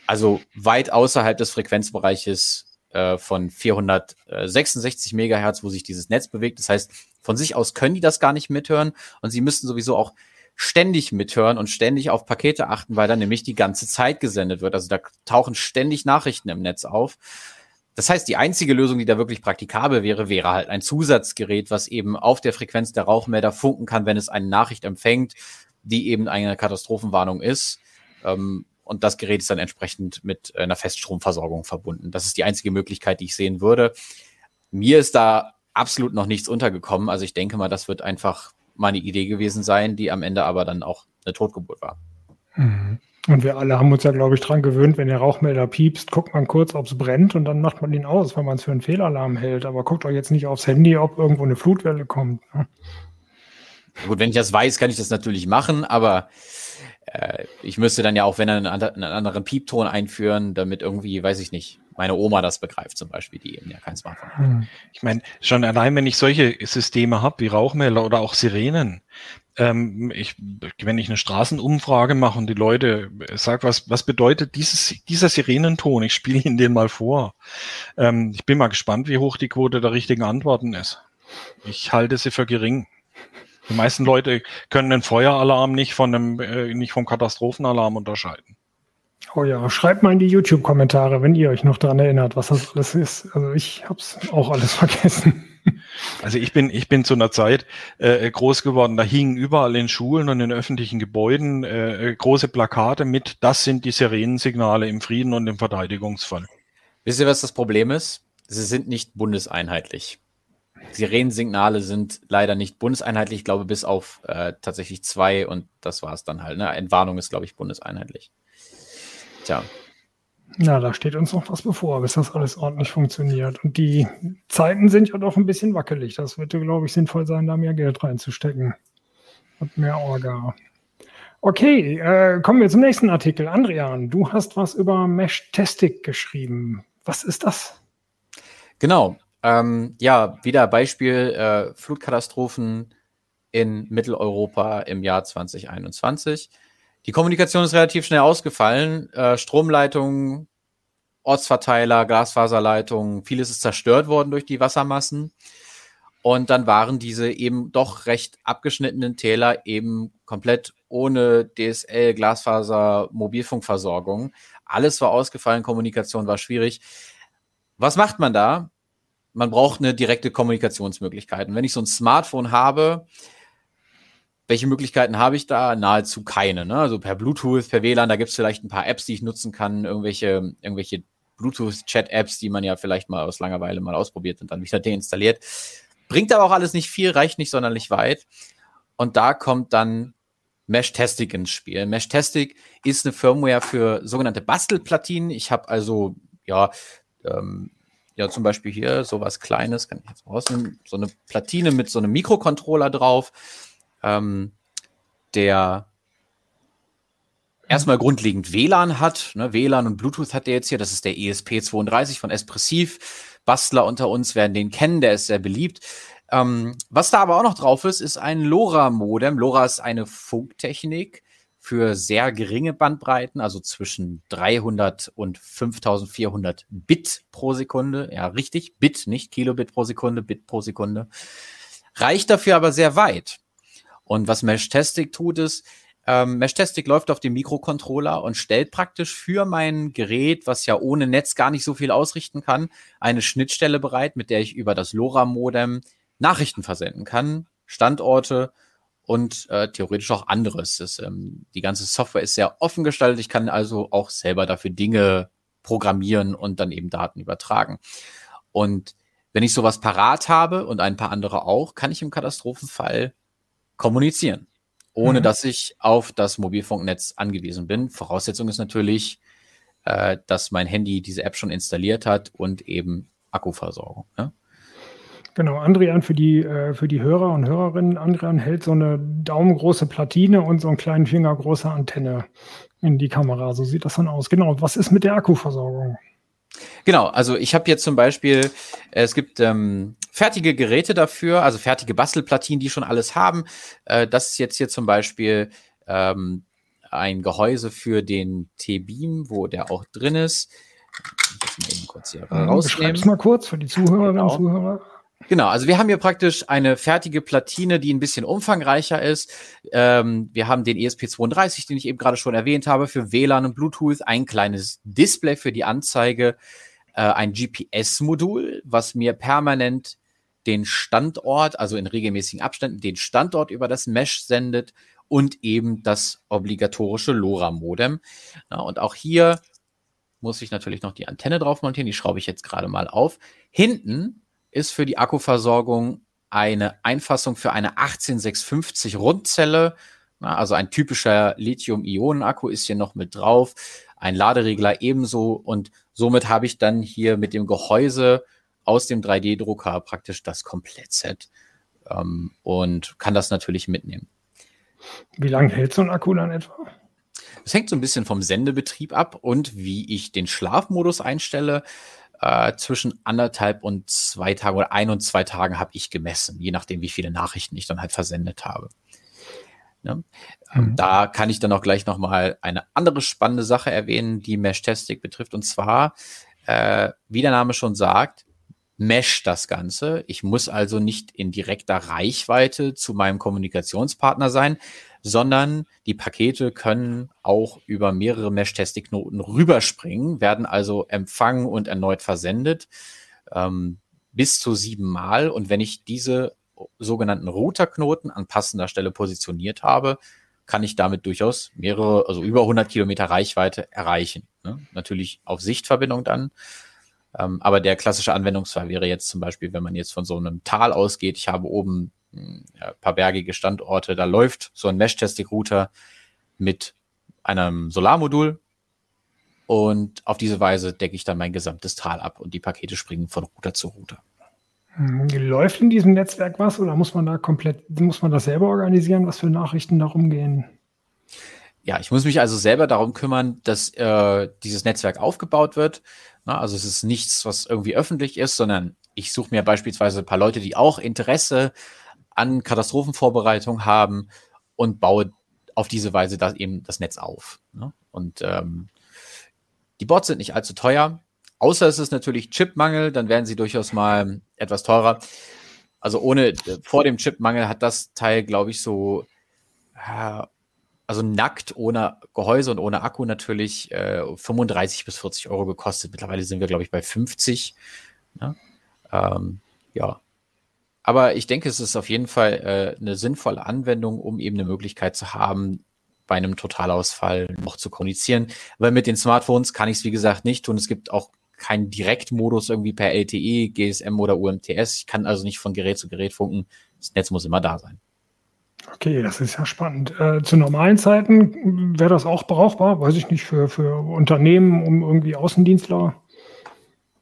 Also weit außerhalb des Frequenzbereiches äh, von 466 Megahertz, wo sich dieses Netz bewegt. Das heißt, von sich aus können die das gar nicht mithören und sie müssten sowieso auch ständig mithören und ständig auf Pakete achten, weil dann nämlich die ganze Zeit gesendet wird. Also da tauchen ständig Nachrichten im Netz auf. Das heißt, die einzige Lösung, die da wirklich praktikabel wäre, wäre halt ein Zusatzgerät, was eben auf der Frequenz der Rauchmelder funken kann, wenn es eine Nachricht empfängt, die eben eine Katastrophenwarnung ist. Ähm, und das Gerät ist dann entsprechend mit einer Feststromversorgung verbunden. Das ist die einzige Möglichkeit, die ich sehen würde. Mir ist da absolut noch nichts untergekommen. Also ich denke mal, das wird einfach meine Idee gewesen sein, die am Ende aber dann auch eine Totgeburt war. Mhm. Und wir alle haben uns ja, glaube ich, dran gewöhnt, wenn der Rauchmelder piepst, guckt man kurz, ob es brennt und dann macht man ihn aus, weil man es für einen Fehlalarm hält. Aber guckt doch jetzt nicht aufs Handy, ob irgendwo eine Flutwelle kommt. Ne? Gut, wenn ich das weiß, kann ich das natürlich machen, aber äh, ich müsste dann ja auch, wenn einen, einen anderen Piepton einführen, damit irgendwie, weiß ich nicht, meine Oma das begreift zum Beispiel, die eben ja kein Smartphone hat. Hm. Ich meine, schon allein, wenn ich solche Systeme habe wie Rauchmelder oder auch Sirenen, ähm, ich, wenn ich eine Straßenumfrage mache und die Leute sag, was, was bedeutet dieses, dieser Sirenenton? Ich spiele Ihnen den mal vor. Ähm, ich bin mal gespannt, wie hoch die Quote der richtigen Antworten ist. Ich halte sie für gering. Die meisten Leute können den Feueralarm nicht von einem, äh, nicht vom Katastrophenalarm unterscheiden. Oh ja, schreibt mal in die YouTube-Kommentare, wenn ihr euch noch daran erinnert, was das alles ist. Also ich habe es auch alles vergessen. Also ich bin, ich bin zu einer Zeit äh, groß geworden, da hingen überall in Schulen und in öffentlichen Gebäuden äh, große Plakate mit, das sind die Sirenensignale im Frieden und im Verteidigungsfall. Wisst ihr, was das Problem ist? Sie sind nicht bundeseinheitlich. Sirenensignale sind leider nicht bundeseinheitlich, ich glaube bis auf äh, tatsächlich zwei und das war es dann halt. Ne? Entwarnung ist, glaube ich, bundeseinheitlich. Tja. Na, da steht uns noch was bevor, bis das alles ordentlich funktioniert. Und die Zeiten sind ja doch ein bisschen wackelig. Das würde, glaube ich, sinnvoll sein, da mehr Geld reinzustecken. Und mehr Orga. Okay, äh, kommen wir zum nächsten Artikel. Andrian, du hast was über Mesh-Testing geschrieben. Was ist das? Genau. Ähm, ja, wieder Beispiel äh, Flutkatastrophen in Mitteleuropa im Jahr 2021. Die Kommunikation ist relativ schnell ausgefallen. Äh, Stromleitungen, Ortsverteiler, Glasfaserleitungen, vieles ist zerstört worden durch die Wassermassen. Und dann waren diese eben doch recht abgeschnittenen Täler eben komplett ohne DSL, Glasfaser, Mobilfunkversorgung. Alles war ausgefallen, Kommunikation war schwierig. Was macht man da? Man braucht eine direkte Kommunikationsmöglichkeit. Und wenn ich so ein Smartphone habe, welche Möglichkeiten habe ich da? Nahezu keine. Ne? Also per Bluetooth, per WLAN, da gibt es vielleicht ein paar Apps, die ich nutzen kann, irgendwelche, irgendwelche Bluetooth-Chat-Apps, die man ja vielleicht mal aus Langeweile mal ausprobiert und dann wieder deinstalliert. Bringt aber auch alles nicht viel, reicht nicht sonderlich weit. Und da kommt dann Meshtastic ins Spiel. Meshtastic ist eine Firmware für sogenannte Bastelplatinen. Ich habe also, ja, ähm, ja, zum Beispiel hier sowas Kleines, kann ich jetzt rausnehmen, so eine Platine mit so einem Mikrocontroller drauf, ähm, der erstmal grundlegend WLAN hat. Ne? WLAN und Bluetooth hat der jetzt hier. Das ist der ESP32 von Espressiv. Bastler unter uns werden den kennen, der ist sehr beliebt. Ähm, was da aber auch noch drauf ist, ist ein LoRa-Modem. LoRa ist eine Funktechnik für sehr geringe Bandbreiten, also zwischen 300 und 5400 Bit pro Sekunde. Ja, richtig, Bit, nicht Kilobit pro Sekunde, Bit pro Sekunde. Reicht dafür aber sehr weit. Und was Mesh-Tastic tut, ist, ähm, Mesh-Tastic läuft auf dem Mikrocontroller und stellt praktisch für mein Gerät, was ja ohne Netz gar nicht so viel ausrichten kann, eine Schnittstelle bereit, mit der ich über das LoRa-Modem Nachrichten versenden kann, Standorte und äh, theoretisch auch anderes. Das, ähm, die ganze Software ist sehr offen gestaltet. Ich kann also auch selber dafür Dinge programmieren und dann eben Daten übertragen. Und wenn ich sowas parat habe und ein paar andere auch, kann ich im Katastrophenfall kommunizieren, ohne mhm. dass ich auf das Mobilfunknetz angewiesen bin. Voraussetzung ist natürlich, äh, dass mein Handy diese App schon installiert hat und eben Akkuversorgung. Ne? Genau, Andrian für die, äh, für die Hörer und Hörerinnen. Andrian hält so eine daumengroße Platine und so einen kleinen Finger große Antenne in die Kamera. So sieht das dann aus. Genau, was ist mit der Akkuversorgung? Genau, also ich habe jetzt zum Beispiel, es gibt ähm, fertige Geräte dafür, also fertige Bastelplatinen, die schon alles haben. Äh, das ist jetzt hier zum Beispiel ähm, ein Gehäuse für den T-Beam, wo der auch drin ist. Ich mal kurz hier ähm, rausnehmen. mal kurz für die Zuhörerinnen und genau. Zuhörer. Genau, also wir haben hier praktisch eine fertige Platine, die ein bisschen umfangreicher ist. Ähm, wir haben den ESP32, den ich eben gerade schon erwähnt habe, für WLAN und Bluetooth, ein kleines Display für die Anzeige, äh, ein GPS-Modul, was mir permanent den Standort, also in regelmäßigen Abständen, den Standort über das Mesh sendet und eben das obligatorische LoRa-Modem. Und auch hier muss ich natürlich noch die Antenne drauf montieren, die schraube ich jetzt gerade mal auf. Hinten ist für die Akkuversorgung eine Einfassung für eine 18650 Rundzelle. Also ein typischer Lithium-Ionen-Akku ist hier noch mit drauf. Ein Laderegler ebenso. Und somit habe ich dann hier mit dem Gehäuse aus dem 3D-Drucker praktisch das Komplettset ähm, und kann das natürlich mitnehmen. Wie lange hält so ein Akku dann etwa? Es hängt so ein bisschen vom Sendebetrieb ab und wie ich den Schlafmodus einstelle äh, zwischen anderthalb und zwei Tagen oder ein und zwei Tagen habe ich gemessen, je nachdem, wie viele Nachrichten ich dann halt versendet habe. Ja. Ähm, mhm. Da kann ich dann auch gleich nochmal eine andere spannende Sache erwähnen, die Mesh-Testing betrifft. Und zwar, äh, wie der Name schon sagt, Mesh das Ganze. Ich muss also nicht in direkter Reichweite zu meinem Kommunikationspartner sein, sondern die Pakete können auch über mehrere Mesh-Testing-Knoten rüberspringen, werden also empfangen und erneut versendet, ähm, bis zu sieben Mal. Und wenn ich diese sogenannten Routerknoten an passender Stelle positioniert habe, kann ich damit durchaus mehrere, also über 100 Kilometer Reichweite erreichen. Ne? Natürlich auf Sichtverbindung dann. Ähm, aber der klassische Anwendungsfall wäre jetzt zum Beispiel, wenn man jetzt von so einem Tal ausgeht, ich habe oben ein paar bergige Standorte. Da läuft so ein Mesh-Testing-Router mit einem Solarmodul und auf diese Weise decke ich dann mein gesamtes Tal ab und die Pakete springen von Router zu Router. Hm, läuft in diesem Netzwerk was oder muss man da komplett, muss man das selber organisieren, was für Nachrichten darum gehen? Ja, ich muss mich also selber darum kümmern, dass äh, dieses Netzwerk aufgebaut wird. Na, also es ist nichts, was irgendwie öffentlich ist, sondern ich suche mir beispielsweise ein paar Leute, die auch Interesse an Katastrophenvorbereitung haben und baue auf diese Weise das eben das Netz auf. Ne? Und ähm, die Bots sind nicht allzu teuer, außer es ist natürlich Chipmangel, dann werden sie durchaus mal etwas teurer. Also ohne, vor dem Chipmangel hat das Teil, glaube ich, so, äh, also nackt, ohne Gehäuse und ohne Akku natürlich äh, 35 bis 40 Euro gekostet. Mittlerweile sind wir, glaube ich, bei 50. Ne? Ähm, ja, aber ich denke, es ist auf jeden Fall äh, eine sinnvolle Anwendung, um eben eine Möglichkeit zu haben, bei einem Totalausfall noch zu kommunizieren. Weil mit den Smartphones kann ich es, wie gesagt, nicht tun. Es gibt auch keinen Direktmodus irgendwie per LTE, GSM oder UMTS. Ich kann also nicht von Gerät zu Gerät funken. Das Netz muss immer da sein. Okay, das ist ja spannend. Äh, zu normalen Zeiten wäre das auch brauchbar, weiß ich nicht, für, für Unternehmen, um irgendwie Außendienstler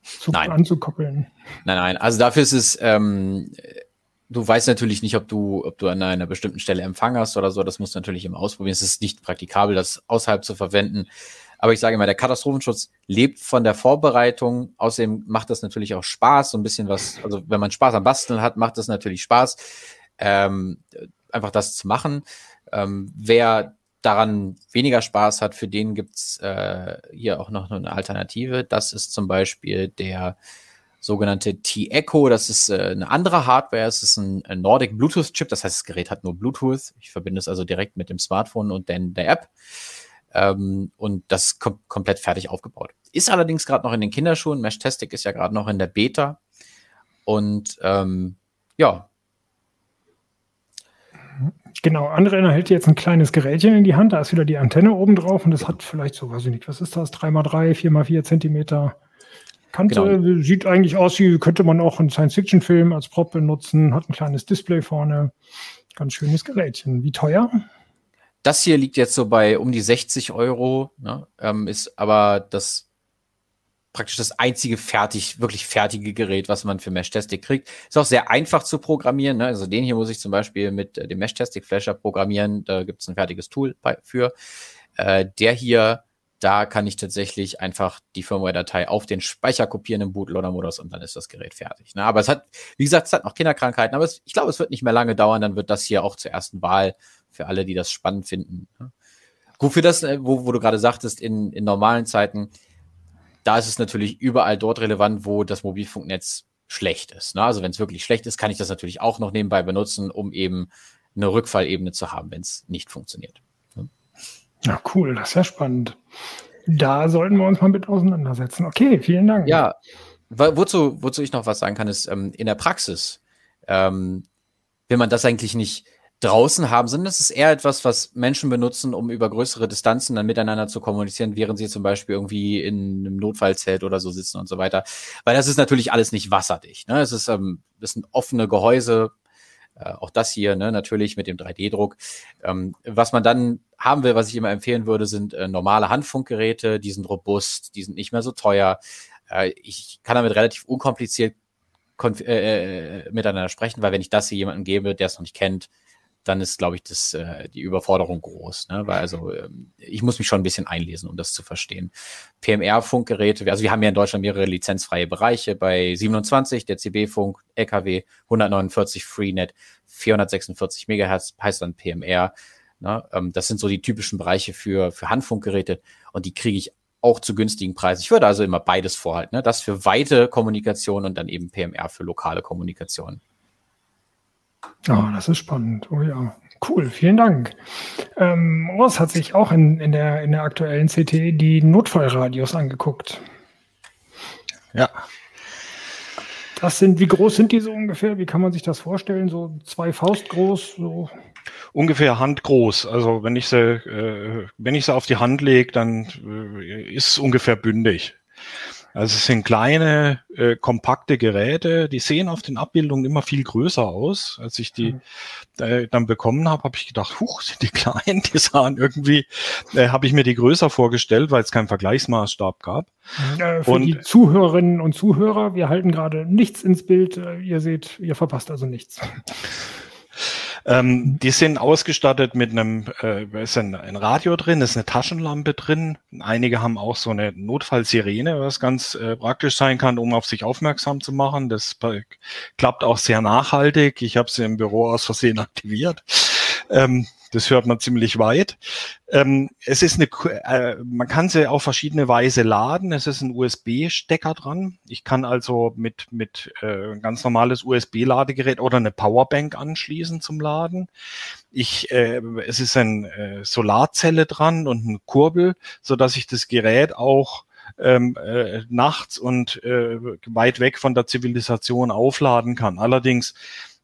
zu, nein. anzukoppeln. Nein, nein. Also dafür ist es, ähm, du weißt natürlich nicht, ob du, ob du an einer bestimmten Stelle Empfang hast oder so. Das musst du natürlich immer ausprobieren. Es ist nicht praktikabel, das außerhalb zu verwenden. Aber ich sage immer, der Katastrophenschutz lebt von der Vorbereitung. Außerdem macht das natürlich auch Spaß, so ein bisschen was, also wenn man Spaß am Basteln hat, macht das natürlich Spaß. Ähm, einfach das zu machen. Ähm, wer daran weniger Spaß hat, für den gibt's äh, hier auch noch eine Alternative. Das ist zum Beispiel der sogenannte T-Echo. Das ist äh, eine andere Hardware. Es ist ein, ein Nordic Bluetooth-Chip. Das heißt, das Gerät hat nur Bluetooth. Ich verbinde es also direkt mit dem Smartphone und dann der App. Ähm, und das ist kom komplett fertig aufgebaut. Ist allerdings gerade noch in den Kinderschuhen. Mesh-Tastic ist ja gerade noch in der Beta. Und ähm, ja, Genau, andere hält jetzt ein kleines Gerätchen in die Hand, da ist wieder die Antenne oben drauf und das hat vielleicht so, weiß ich nicht, was ist das, 3x3, 4x4 Zentimeter Kante. Genau. Sieht eigentlich aus, wie könnte man auch einen Science-Fiction-Film als Prop benutzen, hat ein kleines Display vorne. Ganz schönes Gerätchen. Wie teuer? Das hier liegt jetzt so bei um die 60 Euro, ne? ähm, ist aber das praktisch das einzige fertig, wirklich fertige Gerät, was man für Mesh-Tastic kriegt. Ist auch sehr einfach zu programmieren. Ne? Also den hier muss ich zum Beispiel mit äh, dem Mesh-Tastic Flasher programmieren. Da gibt es ein fertiges Tool für. Äh, der hier, da kann ich tatsächlich einfach die Firmware-Datei auf den Speicher kopieren im Bootloader-Modus und dann ist das Gerät fertig. Ne? Aber es hat, wie gesagt, es hat noch Kinderkrankheiten, aber es, ich glaube, es wird nicht mehr lange dauern. Dann wird das hier auch zur ersten Wahl für alle, die das spannend finden. Ne? Gut, für das, äh, wo, wo du gerade sagtest, in, in normalen Zeiten, da ist es natürlich überall dort relevant, wo das Mobilfunknetz schlecht ist. Ne? Also wenn es wirklich schlecht ist, kann ich das natürlich auch noch nebenbei benutzen, um eben eine Rückfallebene zu haben, wenn es nicht funktioniert. Ne? Ja, cool, das ist ja spannend. Da sollten wir uns mal mit auseinandersetzen. Okay, vielen Dank. Ja, wozu, wozu ich noch was sagen kann, ist ähm, in der Praxis, ähm, wenn man das eigentlich nicht draußen haben, sondern es ist eher etwas, was Menschen benutzen, um über größere Distanzen dann miteinander zu kommunizieren, während sie zum Beispiel irgendwie in einem Notfallzelt oder so sitzen und so weiter. Weil das ist natürlich alles nicht wasserdicht. Ne? Es ist, ähm, das sind offene Gehäuse, äh, auch das hier, ne, natürlich mit dem 3D-Druck. Ähm, was man dann haben will, was ich immer empfehlen würde, sind äh, normale Handfunkgeräte, die sind robust, die sind nicht mehr so teuer. Äh, ich kann damit relativ unkompliziert äh, äh, miteinander sprechen, weil wenn ich das hier jemandem gebe, der es noch nicht kennt, dann ist, glaube ich, das, äh, die Überforderung groß. Ne? Weil also ähm, ich muss mich schon ein bisschen einlesen, um das zu verstehen. PMR-Funkgeräte, also wir haben ja in Deutschland mehrere lizenzfreie Bereiche. Bei 27 der CB-Funk, LKW, 149 Freenet, 446 Megahertz heißt dann PMR. Ne? Ähm, das sind so die typischen Bereiche für, für Handfunkgeräte und die kriege ich auch zu günstigen Preisen. Ich würde also immer beides vorhalten. Ne? Das für weite Kommunikation und dann eben PMR für lokale Kommunikation. Oh, das ist spannend. Oh ja. Cool, vielen Dank. Ähm, Urs hat sich auch in, in, der, in der aktuellen CT die Notfallradios angeguckt. Ja. Das sind, wie groß sind die so ungefähr? Wie kann man sich das vorstellen? So zwei Faust groß? So? Ungefähr handgroß. Also wenn ich sie, äh, wenn ich sie auf die Hand lege, dann äh, ist es ungefähr bündig. Also es sind kleine, äh, kompakte Geräte, die sehen auf den Abbildungen immer viel größer aus. Als ich die mhm. äh, dann bekommen habe, habe ich gedacht, huch, sind die klein, die sahen irgendwie, äh, habe ich mir die größer vorgestellt, weil es keinen Vergleichsmaßstab gab. Äh, für und, die Zuhörerinnen und Zuhörer, wir halten gerade nichts ins Bild. Äh, ihr seht, ihr verpasst also nichts. Ähm, die sind ausgestattet mit einem, äh, ist ein, ein Radio drin, ist eine Taschenlampe drin. Einige haben auch so eine Notfallsirene, was ganz äh, praktisch sein kann, um auf sich aufmerksam zu machen. Das klappt auch sehr nachhaltig. Ich habe sie im Büro aus Versehen aktiviert. Ähm, das hört man ziemlich weit. Ähm, es ist eine, äh, man kann sie auf verschiedene Weise laden. Es ist ein USB-Stecker dran. Ich kann also mit, mit äh, ganz normales USB-Ladegerät oder eine Powerbank anschließen zum Laden. Ich, äh, es ist eine äh, Solarzelle dran und ein Kurbel, so dass ich das Gerät auch ähm, äh, nachts und äh, weit weg von der Zivilisation aufladen kann. Allerdings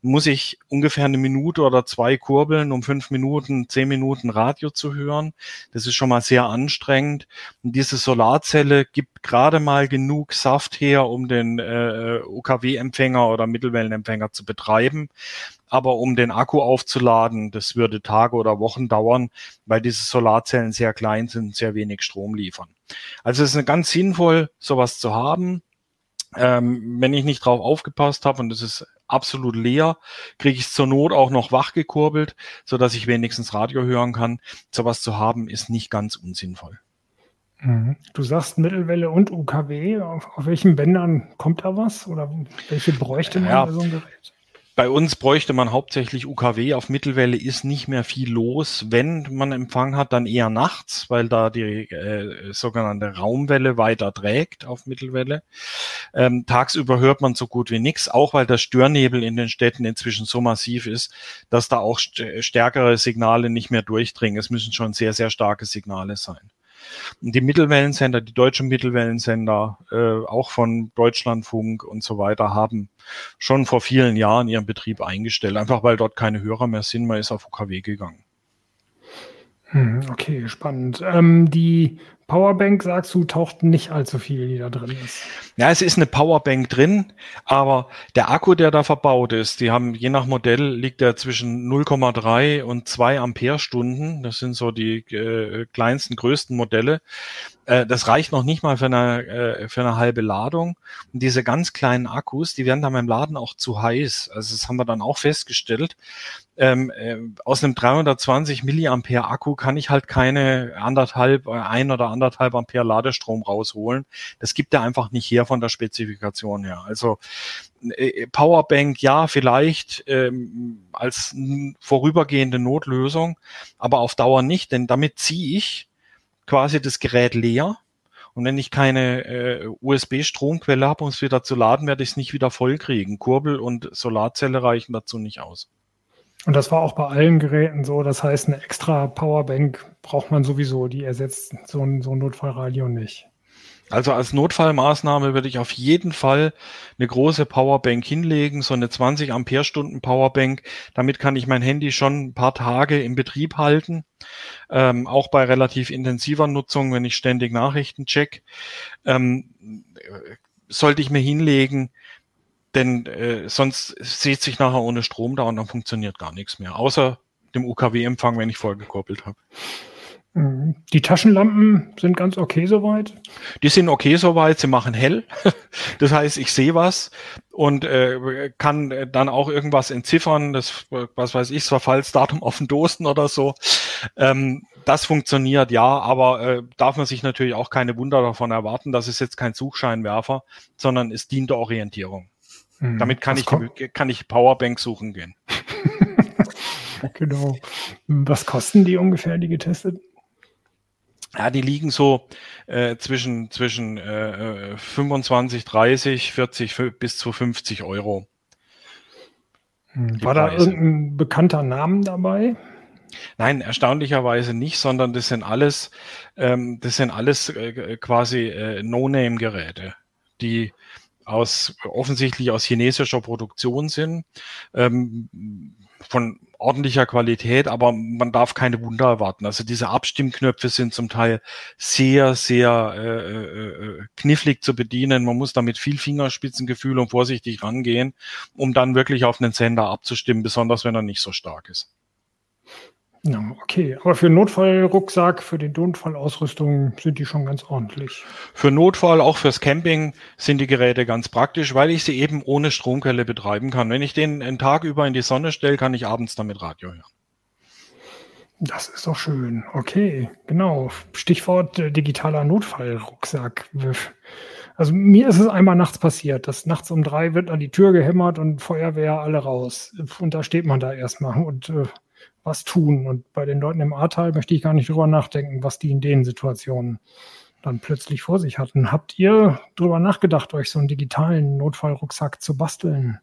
muss ich ungefähr eine Minute oder zwei kurbeln, um fünf Minuten, zehn Minuten Radio zu hören. Das ist schon mal sehr anstrengend. Und diese Solarzelle gibt gerade mal genug Saft her, um den äh, UKW-Empfänger oder Mittelwellenempfänger zu betreiben. Aber um den Akku aufzuladen, das würde Tage oder Wochen dauern, weil diese Solarzellen sehr klein sind, sehr wenig Strom liefern. Also es ist ganz sinnvoll, sowas zu haben. Ähm, wenn ich nicht drauf aufgepasst habe und es ist absolut leer, kriege ich es zur Not auch noch wachgekurbelt, so dass ich wenigstens Radio hören kann. Sowas zu haben ist nicht ganz unsinnvoll. Mhm. Du sagst Mittelwelle und UKW. Auf, auf welchen Bändern kommt da was? Oder welche bräuchte man ja, bei so einem Gerät? Bei uns bräuchte man hauptsächlich UKW. Auf Mittelwelle ist nicht mehr viel los. Wenn man Empfang hat, dann eher nachts, weil da die äh, sogenannte Raumwelle weiter trägt auf Mittelwelle. Ähm, tagsüber hört man so gut wie nichts, auch weil der Störnebel in den Städten inzwischen so massiv ist, dass da auch st stärkere Signale nicht mehr durchdringen. Es müssen schon sehr, sehr starke Signale sein. Die Mittelwellensender, die deutschen Mittelwellensender, äh, auch von Deutschlandfunk und so weiter, haben schon vor vielen Jahren ihren Betrieb eingestellt, einfach weil dort keine Hörer mehr sind. Man ist auf UKW gegangen. Hm, okay, spannend. Ähm, die Powerbank, sagst du, taucht nicht allzu viel, die da drin ist. Ja, es ist eine Powerbank drin, aber der Akku, der da verbaut ist, die haben, je nach Modell, liegt der zwischen 0,3 und 2 Ampere-Stunden. Das sind so die äh, kleinsten, größten Modelle. Äh, das reicht noch nicht mal für eine, äh, für eine halbe Ladung. Und diese ganz kleinen Akkus, die werden dann beim Laden auch zu heiß. Also das haben wir dann auch festgestellt. Ähm, äh, aus einem 320 Milliampere Akku kann ich halt keine anderthalb, äh, ein oder anderthalb Ampere Ladestrom rausholen. Das gibt er einfach nicht her von der Spezifikation her. Also äh, Powerbank, ja, vielleicht ähm, als vorübergehende Notlösung, aber auf Dauer nicht, denn damit ziehe ich quasi das Gerät leer. Und wenn ich keine äh, USB-Stromquelle habe, um es wieder zu laden, werde ich es nicht wieder voll kriegen. Kurbel und Solarzelle reichen dazu nicht aus. Und das war auch bei allen Geräten so. Das heißt, eine extra Powerbank braucht man sowieso. Die ersetzt so ein, so ein Notfallradio nicht. Also als Notfallmaßnahme würde ich auf jeden Fall eine große Powerbank hinlegen, so eine 20 Ampere-Stunden Powerbank. Damit kann ich mein Handy schon ein paar Tage im Betrieb halten. Ähm, auch bei relativ intensiver Nutzung, wenn ich ständig Nachrichten check, ähm, sollte ich mir hinlegen, denn äh, sonst sieht sich nachher ohne Strom da und dann funktioniert gar nichts mehr, außer dem UKW-Empfang, wenn ich vollgekoppelt habe. Mhm. Die Taschenlampen sind ganz okay soweit? Die sind okay soweit, sie machen hell. Das heißt, ich sehe was und äh, kann dann auch irgendwas entziffern, das, was weiß ich, das Verfallsdatum auf den Dosen oder so. Ähm, das funktioniert ja, aber äh, darf man sich natürlich auch keine Wunder davon erwarten. Das ist jetzt kein Suchscheinwerfer, sondern es dient der Orientierung. Hm. Damit kann ich, kann ich Powerbank suchen gehen. genau. Was kosten die ungefähr, die getesteten? Ja, die liegen so äh, zwischen, zwischen äh, 25, 30, 40 bis zu 50 Euro. Hm, war da irgendein bekannter Namen dabei? Nein, erstaunlicherweise nicht, sondern das sind alles, ähm, das sind alles äh, quasi äh, No-Name-Geräte, die aus offensichtlich aus chinesischer Produktion sind. Ähm, von ordentlicher Qualität, aber man darf keine Wunder erwarten. Also diese Abstimmknöpfe sind zum Teil sehr, sehr äh, äh, äh, knifflig zu bedienen. Man muss da mit viel Fingerspitzengefühl und vorsichtig rangehen, um dann wirklich auf einen Sender abzustimmen, besonders wenn er nicht so stark ist. Ja, okay. Aber für Notfallrucksack, für die Notfallausrüstung sind die schon ganz ordentlich. Für Notfall, auch fürs Camping sind die Geräte ganz praktisch, weil ich sie eben ohne Stromquelle betreiben kann. Wenn ich den einen Tag über in die Sonne stelle, kann ich abends damit Radio hören. Das ist doch schön. Okay, genau. Stichwort äh, digitaler Notfallrucksack. Also mir ist es einmal nachts passiert, dass nachts um drei wird an die Tür gehämmert und Feuerwehr alle raus. Und da steht man da erstmal und äh, was tun. Und bei den Leuten im Ahrtal möchte ich gar nicht drüber nachdenken, was die in den Situationen dann plötzlich vor sich hatten. Habt ihr drüber nachgedacht, euch so einen digitalen Notfallrucksack zu basteln?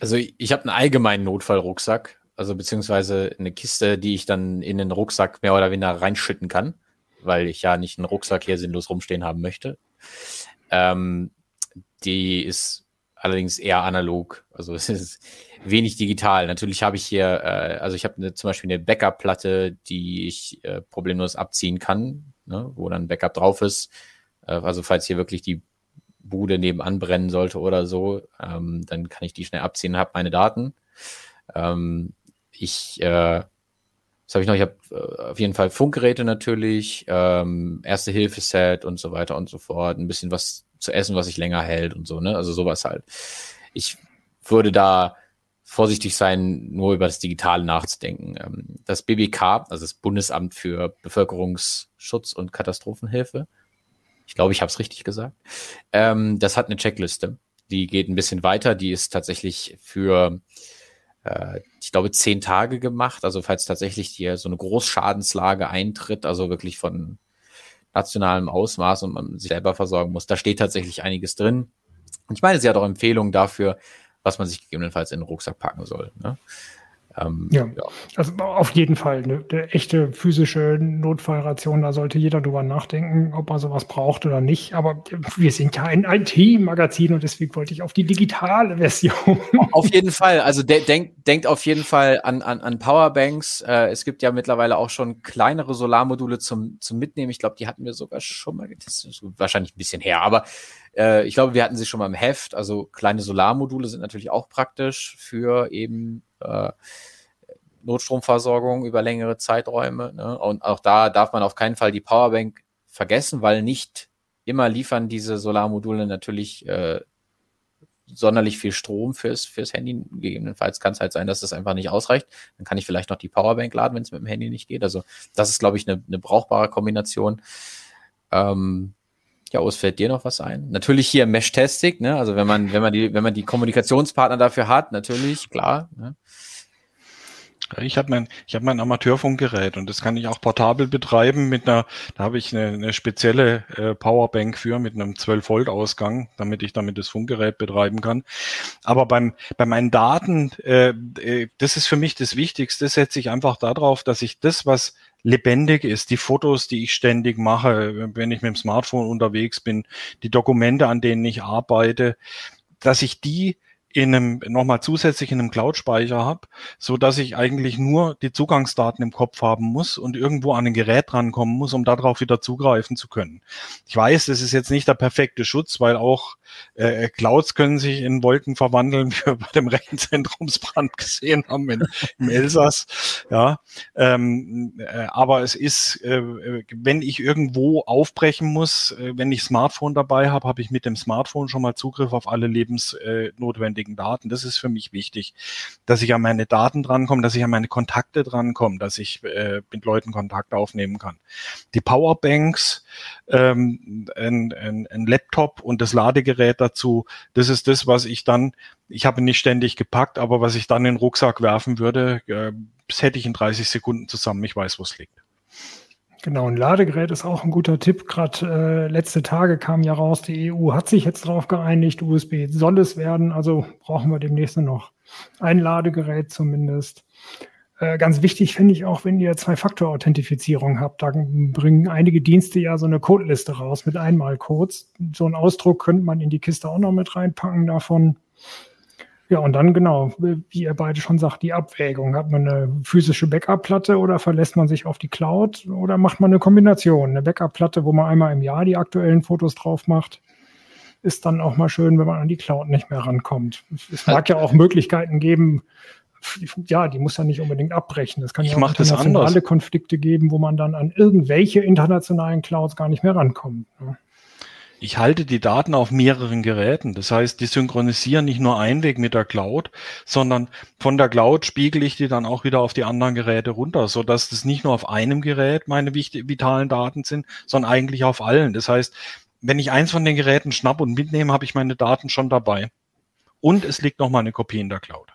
Also ich habe einen allgemeinen Notfallrucksack, also beziehungsweise eine Kiste, die ich dann in den Rucksack mehr oder weniger reinschütten kann, weil ich ja nicht einen Rucksack hier sinnlos rumstehen haben möchte. Ähm, die ist allerdings eher analog. Also es ist wenig digital. Natürlich habe ich hier, äh, also ich habe ne, zum Beispiel eine Backup-Platte, die ich äh, problemlos abziehen kann, ne, wo dann Backup drauf ist. Äh, also falls hier wirklich die Bude nebenan brennen sollte oder so, ähm, dann kann ich die schnell abziehen und habe meine Daten. Ähm, ich, äh, was habe ich noch? Ich habe äh, auf jeden Fall Funkgeräte natürlich, ähm, Erste-Hilfe-Set und so weiter und so fort. Ein bisschen was zu essen, was sich länger hält und so, ne? Also sowas halt. Ich würde da vorsichtig sein, nur über das Digitale nachzudenken. Ähm, das BBK, also das Bundesamt für Bevölkerungsschutz und Katastrophenhilfe, ich glaube, ich habe es richtig gesagt, ähm, das hat eine Checkliste. Die geht ein bisschen weiter. Die ist tatsächlich für, äh, ich glaube, zehn Tage gemacht. Also falls tatsächlich hier so eine Großschadenslage eintritt, also wirklich von nationalem Ausmaß und man sich selber versorgen muss, da steht tatsächlich einiges drin. Und ich meine, sie hat auch Empfehlungen dafür, was man sich gegebenenfalls in den Rucksack packen soll. Ne? Ähm, ja. ja. also auf jeden Fall eine, eine, echte physische Notfallration, da sollte jeder drüber nachdenken, ob er sowas braucht oder nicht. Aber wir sind ja ein IT-Magazin und deswegen wollte ich auf die digitale Version. Auf jeden Fall, also de denkt, denkt auf jeden Fall an, an, an Powerbanks. Äh, es gibt ja mittlerweile auch schon kleinere Solarmodule zum, zum Mitnehmen. Ich glaube, die hatten wir sogar schon mal getestet, wahrscheinlich ein bisschen her, aber äh, ich glaube, wir hatten sie schon mal im Heft. Also kleine Solarmodule sind natürlich auch praktisch für eben äh, Notstromversorgung über längere Zeiträume. Ne? Und auch da darf man auf keinen Fall die Powerbank vergessen, weil nicht immer liefern diese Solarmodule natürlich äh, sonderlich viel Strom fürs, fürs Handy. Gegebenenfalls kann es halt sein, dass das einfach nicht ausreicht. Dann kann ich vielleicht noch die Powerbank laden, wenn es mit dem Handy nicht geht. Also das ist, glaube ich, eine, eine brauchbare Kombination. Ähm, ja, Os, fällt dir noch was ein? Natürlich hier Mesh-Testing, ne? Also wenn man, wenn man die, wenn man die Kommunikationspartner dafür hat, natürlich, klar. Ne? Ich habe mein, ich habe mein Amateurfunkgerät und das kann ich auch portabel betreiben mit einer, da habe ich eine, eine spezielle äh, Powerbank für mit einem 12 Volt Ausgang, damit ich damit das Funkgerät betreiben kann. Aber beim, bei meinen Daten, äh, äh, das ist für mich das Wichtigste, setze ich einfach darauf, dass ich das, was lebendig ist, die Fotos, die ich ständig mache, wenn ich mit dem Smartphone unterwegs bin, die Dokumente, an denen ich arbeite, dass ich die in einem nochmal zusätzlich in einem Cloud-Speicher habe, so dass ich eigentlich nur die Zugangsdaten im Kopf haben muss und irgendwo an ein Gerät rankommen muss, um darauf wieder zugreifen zu können. Ich weiß, das ist jetzt nicht der perfekte Schutz, weil auch äh, Clouds können sich in Wolken verwandeln, wie wir bei dem Rechenzentrumsbrand gesehen haben in, im Elsass. Ja, ähm, äh, aber es ist, äh, wenn ich irgendwo aufbrechen muss, äh, wenn ich Smartphone dabei habe, habe ich mit dem Smartphone schon mal Zugriff auf alle lebensnotwendigen Daten. Das ist für mich wichtig, dass ich an meine Daten drankomme, dass ich an meine Kontakte drankomme, dass ich äh, mit Leuten Kontakt aufnehmen kann. Die Powerbanks, ähm, ein, ein, ein Laptop und das Ladegerät dazu. Das ist das, was ich dann, ich habe nicht ständig gepackt, aber was ich dann in den Rucksack werfen würde, äh, das hätte ich in 30 Sekunden zusammen. Ich weiß, wo es liegt. Genau, ein Ladegerät ist auch ein guter Tipp. Gerade äh, letzte Tage kam ja raus, die EU hat sich jetzt darauf geeinigt, USB soll es werden, also brauchen wir demnächst noch ein Ladegerät zumindest. Äh, ganz wichtig finde ich auch, wenn ihr Zwei-Faktor-Authentifizierung habt, da bringen einige Dienste ja so eine Codeliste raus mit Einmalcodes. So einen Ausdruck könnte man in die Kiste auch noch mit reinpacken davon. Ja, und dann genau, wie ihr beide schon sagt, die Abwägung. Hat man eine physische Backup-Platte oder verlässt man sich auf die Cloud oder macht man eine Kombination? Eine Backup-Platte, wo man einmal im Jahr die aktuellen Fotos drauf macht, ist dann auch mal schön, wenn man an die Cloud nicht mehr rankommt. Es mag ja auch Möglichkeiten geben, ja, die muss ja nicht unbedingt abbrechen. Es kann ja auch internationale Konflikte geben, wo man dann an irgendwelche internationalen Clouds gar nicht mehr rankommt. Ne? Ich halte die Daten auf mehreren Geräten. Das heißt, die synchronisieren nicht nur Einweg mit der Cloud, sondern von der Cloud spiegel ich die dann auch wieder auf die anderen Geräte runter, so dass das nicht nur auf einem Gerät meine vitalen Daten sind, sondern eigentlich auf allen. Das heißt, wenn ich eins von den Geräten schnapp und mitnehme, habe ich meine Daten schon dabei. Und es liegt noch mal eine Kopie in der Cloud.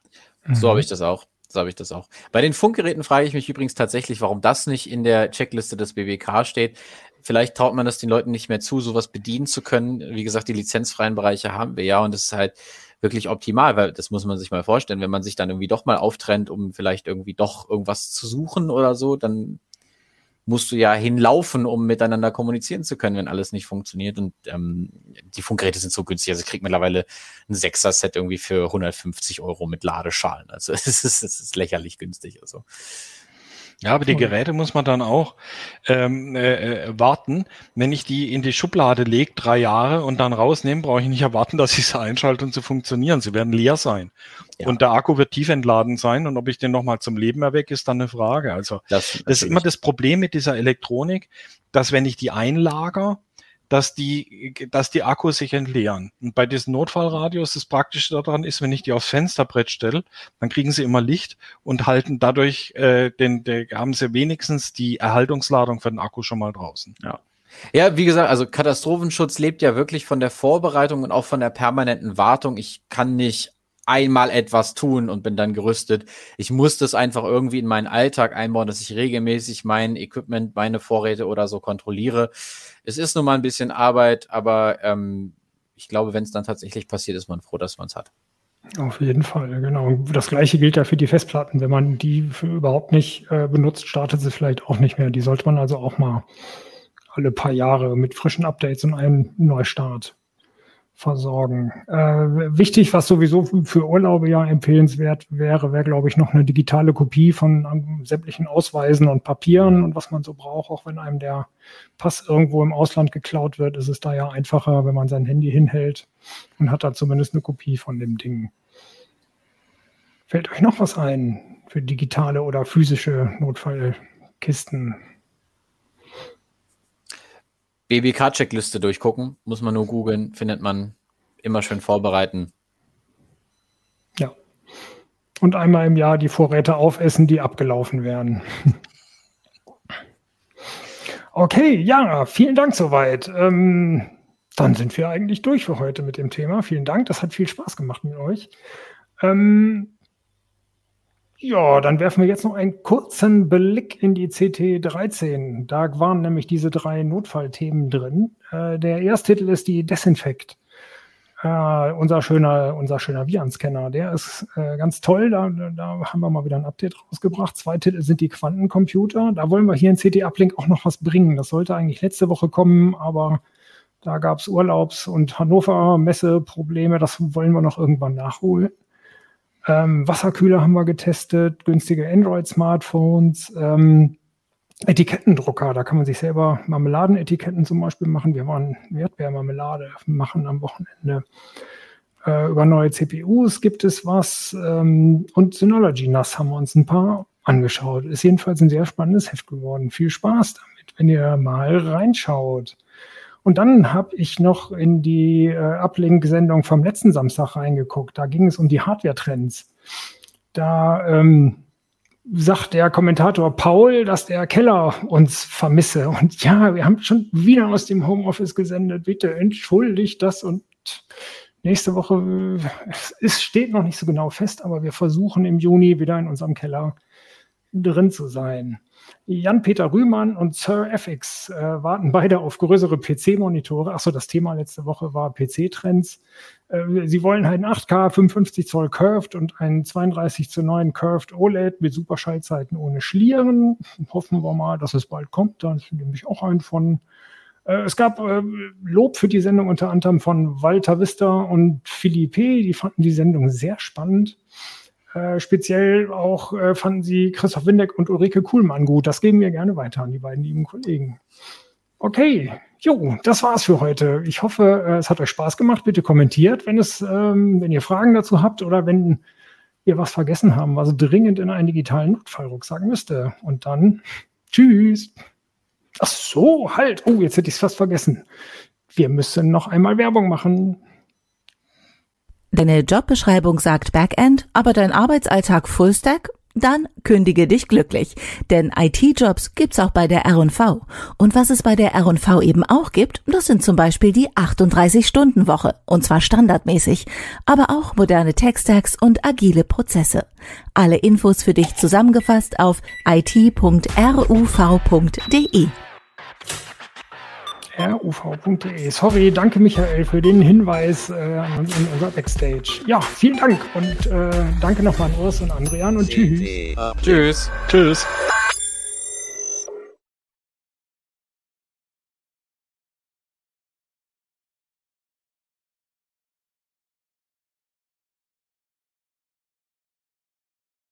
So habe mhm. ich das auch. So habe ich das auch. Bei den Funkgeräten frage ich mich übrigens tatsächlich, warum das nicht in der Checkliste des BWK steht. Vielleicht traut man das den Leuten nicht mehr zu, sowas bedienen zu können. Wie gesagt, die lizenzfreien Bereiche haben wir ja und das ist halt wirklich optimal, weil das muss man sich mal vorstellen, wenn man sich dann irgendwie doch mal auftrennt, um vielleicht irgendwie doch irgendwas zu suchen oder so, dann musst du ja hinlaufen, um miteinander kommunizieren zu können, wenn alles nicht funktioniert. Und ähm, die Funkgeräte sind so günstig. Also ich krieg mittlerweile ein Sechser-Set irgendwie für 150 Euro mit Ladeschalen. Also es ist, es ist lächerlich günstig. Also ja, aber die Geräte muss man dann auch ähm, äh, äh, warten. Wenn ich die in die Schublade lege, drei Jahre und dann rausnehme, brauche ich nicht erwarten, dass ich sie einschalte und sie funktionieren. Sie werden leer sein. Ja. Und der Akku wird tief entladen sein. Und ob ich den nochmal zum Leben erwecke, ist dann eine Frage. Also das, das ist immer das Problem mit dieser Elektronik, dass wenn ich die einlager, dass die, dass die Akkus sich entleeren. Und bei diesen Notfallradios, das Praktische daran ist, wenn ich die aufs Fensterbrett stelle, dann kriegen sie immer Licht und halten dadurch, äh, den, den, haben sie wenigstens die Erhaltungsladung für den Akku schon mal draußen. Ja. Ja, wie gesagt, also Katastrophenschutz lebt ja wirklich von der Vorbereitung und auch von der permanenten Wartung. Ich kann nicht einmal etwas tun und bin dann gerüstet. Ich muss das einfach irgendwie in meinen Alltag einbauen, dass ich regelmäßig mein Equipment, meine Vorräte oder so kontrolliere. Es ist nun mal ein bisschen Arbeit, aber ähm, ich glaube, wenn es dann tatsächlich passiert, ist man froh, dass man es hat. Auf jeden Fall, genau. Das gleiche gilt ja für die Festplatten. Wenn man die überhaupt nicht äh, benutzt, startet sie vielleicht auch nicht mehr. Die sollte man also auch mal alle paar Jahre mit frischen Updates und einem Neustart versorgen. Äh, wichtig, was sowieso für Urlaube ja empfehlenswert wäre, wäre, glaube ich, noch eine digitale Kopie von um, sämtlichen Ausweisen und Papieren und was man so braucht. Auch wenn einem der Pass irgendwo im Ausland geklaut wird, ist es da ja einfacher, wenn man sein Handy hinhält und hat da zumindest eine Kopie von dem Ding. Fällt euch noch was ein für digitale oder physische Notfallkisten? BBK-Checkliste durchgucken. Muss man nur googeln, findet man immer schön vorbereiten. Ja. Und einmal im Jahr die Vorräte aufessen, die abgelaufen werden. okay, ja, vielen Dank soweit. Ähm, dann sind wir eigentlich durch für heute mit dem Thema. Vielen Dank, das hat viel Spaß gemacht mit euch. Ähm, ja, dann werfen wir jetzt noch einen kurzen Blick in die CT13. Da waren nämlich diese drei Notfallthemen drin. Äh, der Ersttitel ist die Desinfekt. Äh, unser schöner, unser schöner Viren-Scanner, der ist äh, ganz toll. Da, da haben wir mal wieder ein Update rausgebracht. Zwei Titel sind die Quantencomputer. Da wollen wir hier in CT Uplink auch noch was bringen. Das sollte eigentlich letzte Woche kommen, aber da gab es Urlaubs- und Hannover-Messe-Probleme. Das wollen wir noch irgendwann nachholen. Ähm, Wasserkühler haben wir getestet, günstige Android-Smartphones, ähm, Etikettendrucker, da kann man sich selber Marmeladenetiketten zum Beispiel machen. Wir wollen Erdbeermarmelade machen am Wochenende. Äh, über neue CPUs gibt es was. Ähm, und Synology NAS haben wir uns ein paar angeschaut. Ist jedenfalls ein sehr spannendes Heft geworden. Viel Spaß damit, wenn ihr mal reinschaut. Und dann habe ich noch in die äh, Uplink-Sendung vom letzten Samstag reingeguckt. Da ging es um die Hardware-Trends. Da ähm, sagt der Kommentator Paul, dass der Keller uns vermisse. Und ja, wir haben schon wieder aus dem Homeoffice gesendet. Bitte entschuldigt das und nächste Woche, es steht noch nicht so genau fest, aber wir versuchen im Juni wieder in unserem Keller drin zu sein. Jan-Peter Rühmann und Sir FX äh, warten beide auf größere PC-Monitore. Achso, das Thema letzte Woche war PC-Trends. Äh, sie wollen halt einen 8K 55 Zoll Curved und einen 32 zu 9 Curved OLED mit Superschallzeiten ohne Schlieren. Hoffen wir mal, dass es bald kommt. Da nehme ich auch einen von. Äh, es gab äh, Lob für die Sendung unter anderem von Walter Vista und Philippe. Die fanden die Sendung sehr spannend. Äh, speziell auch äh, fanden sie Christoph Windeck und Ulrike Kuhlmann gut. Das geben wir gerne weiter an die beiden lieben Kollegen. Okay, jo, das war's für heute. Ich hoffe, äh, es hat euch Spaß gemacht. Bitte kommentiert, wenn es, ähm, wenn ihr Fragen dazu habt oder wenn ihr was vergessen haben, was dringend in einen digitalen Notfallrucksack müsste. Und dann tschüss. Ach so, halt. Oh, jetzt hätte ich es fast vergessen. Wir müssen noch einmal Werbung machen. Deine Jobbeschreibung sagt Backend, aber dein Arbeitsalltag Fullstack? Dann kündige dich glücklich, denn IT-Jobs gibt's auch bei der R&V. Und was es bei der R&V eben auch gibt, das sind zum Beispiel die 38-Stunden-Woche, und zwar standardmäßig, aber auch moderne Tech-Stacks und agile Prozesse. Alle Infos für dich zusammengefasst auf it.ruv.de ruv.de. Sorry, danke Michael für den Hinweis äh, in unser Backstage. Ja, vielen Dank und äh, danke nochmal an Urs und Andrian und tschüss. Tschüss. Tschüss.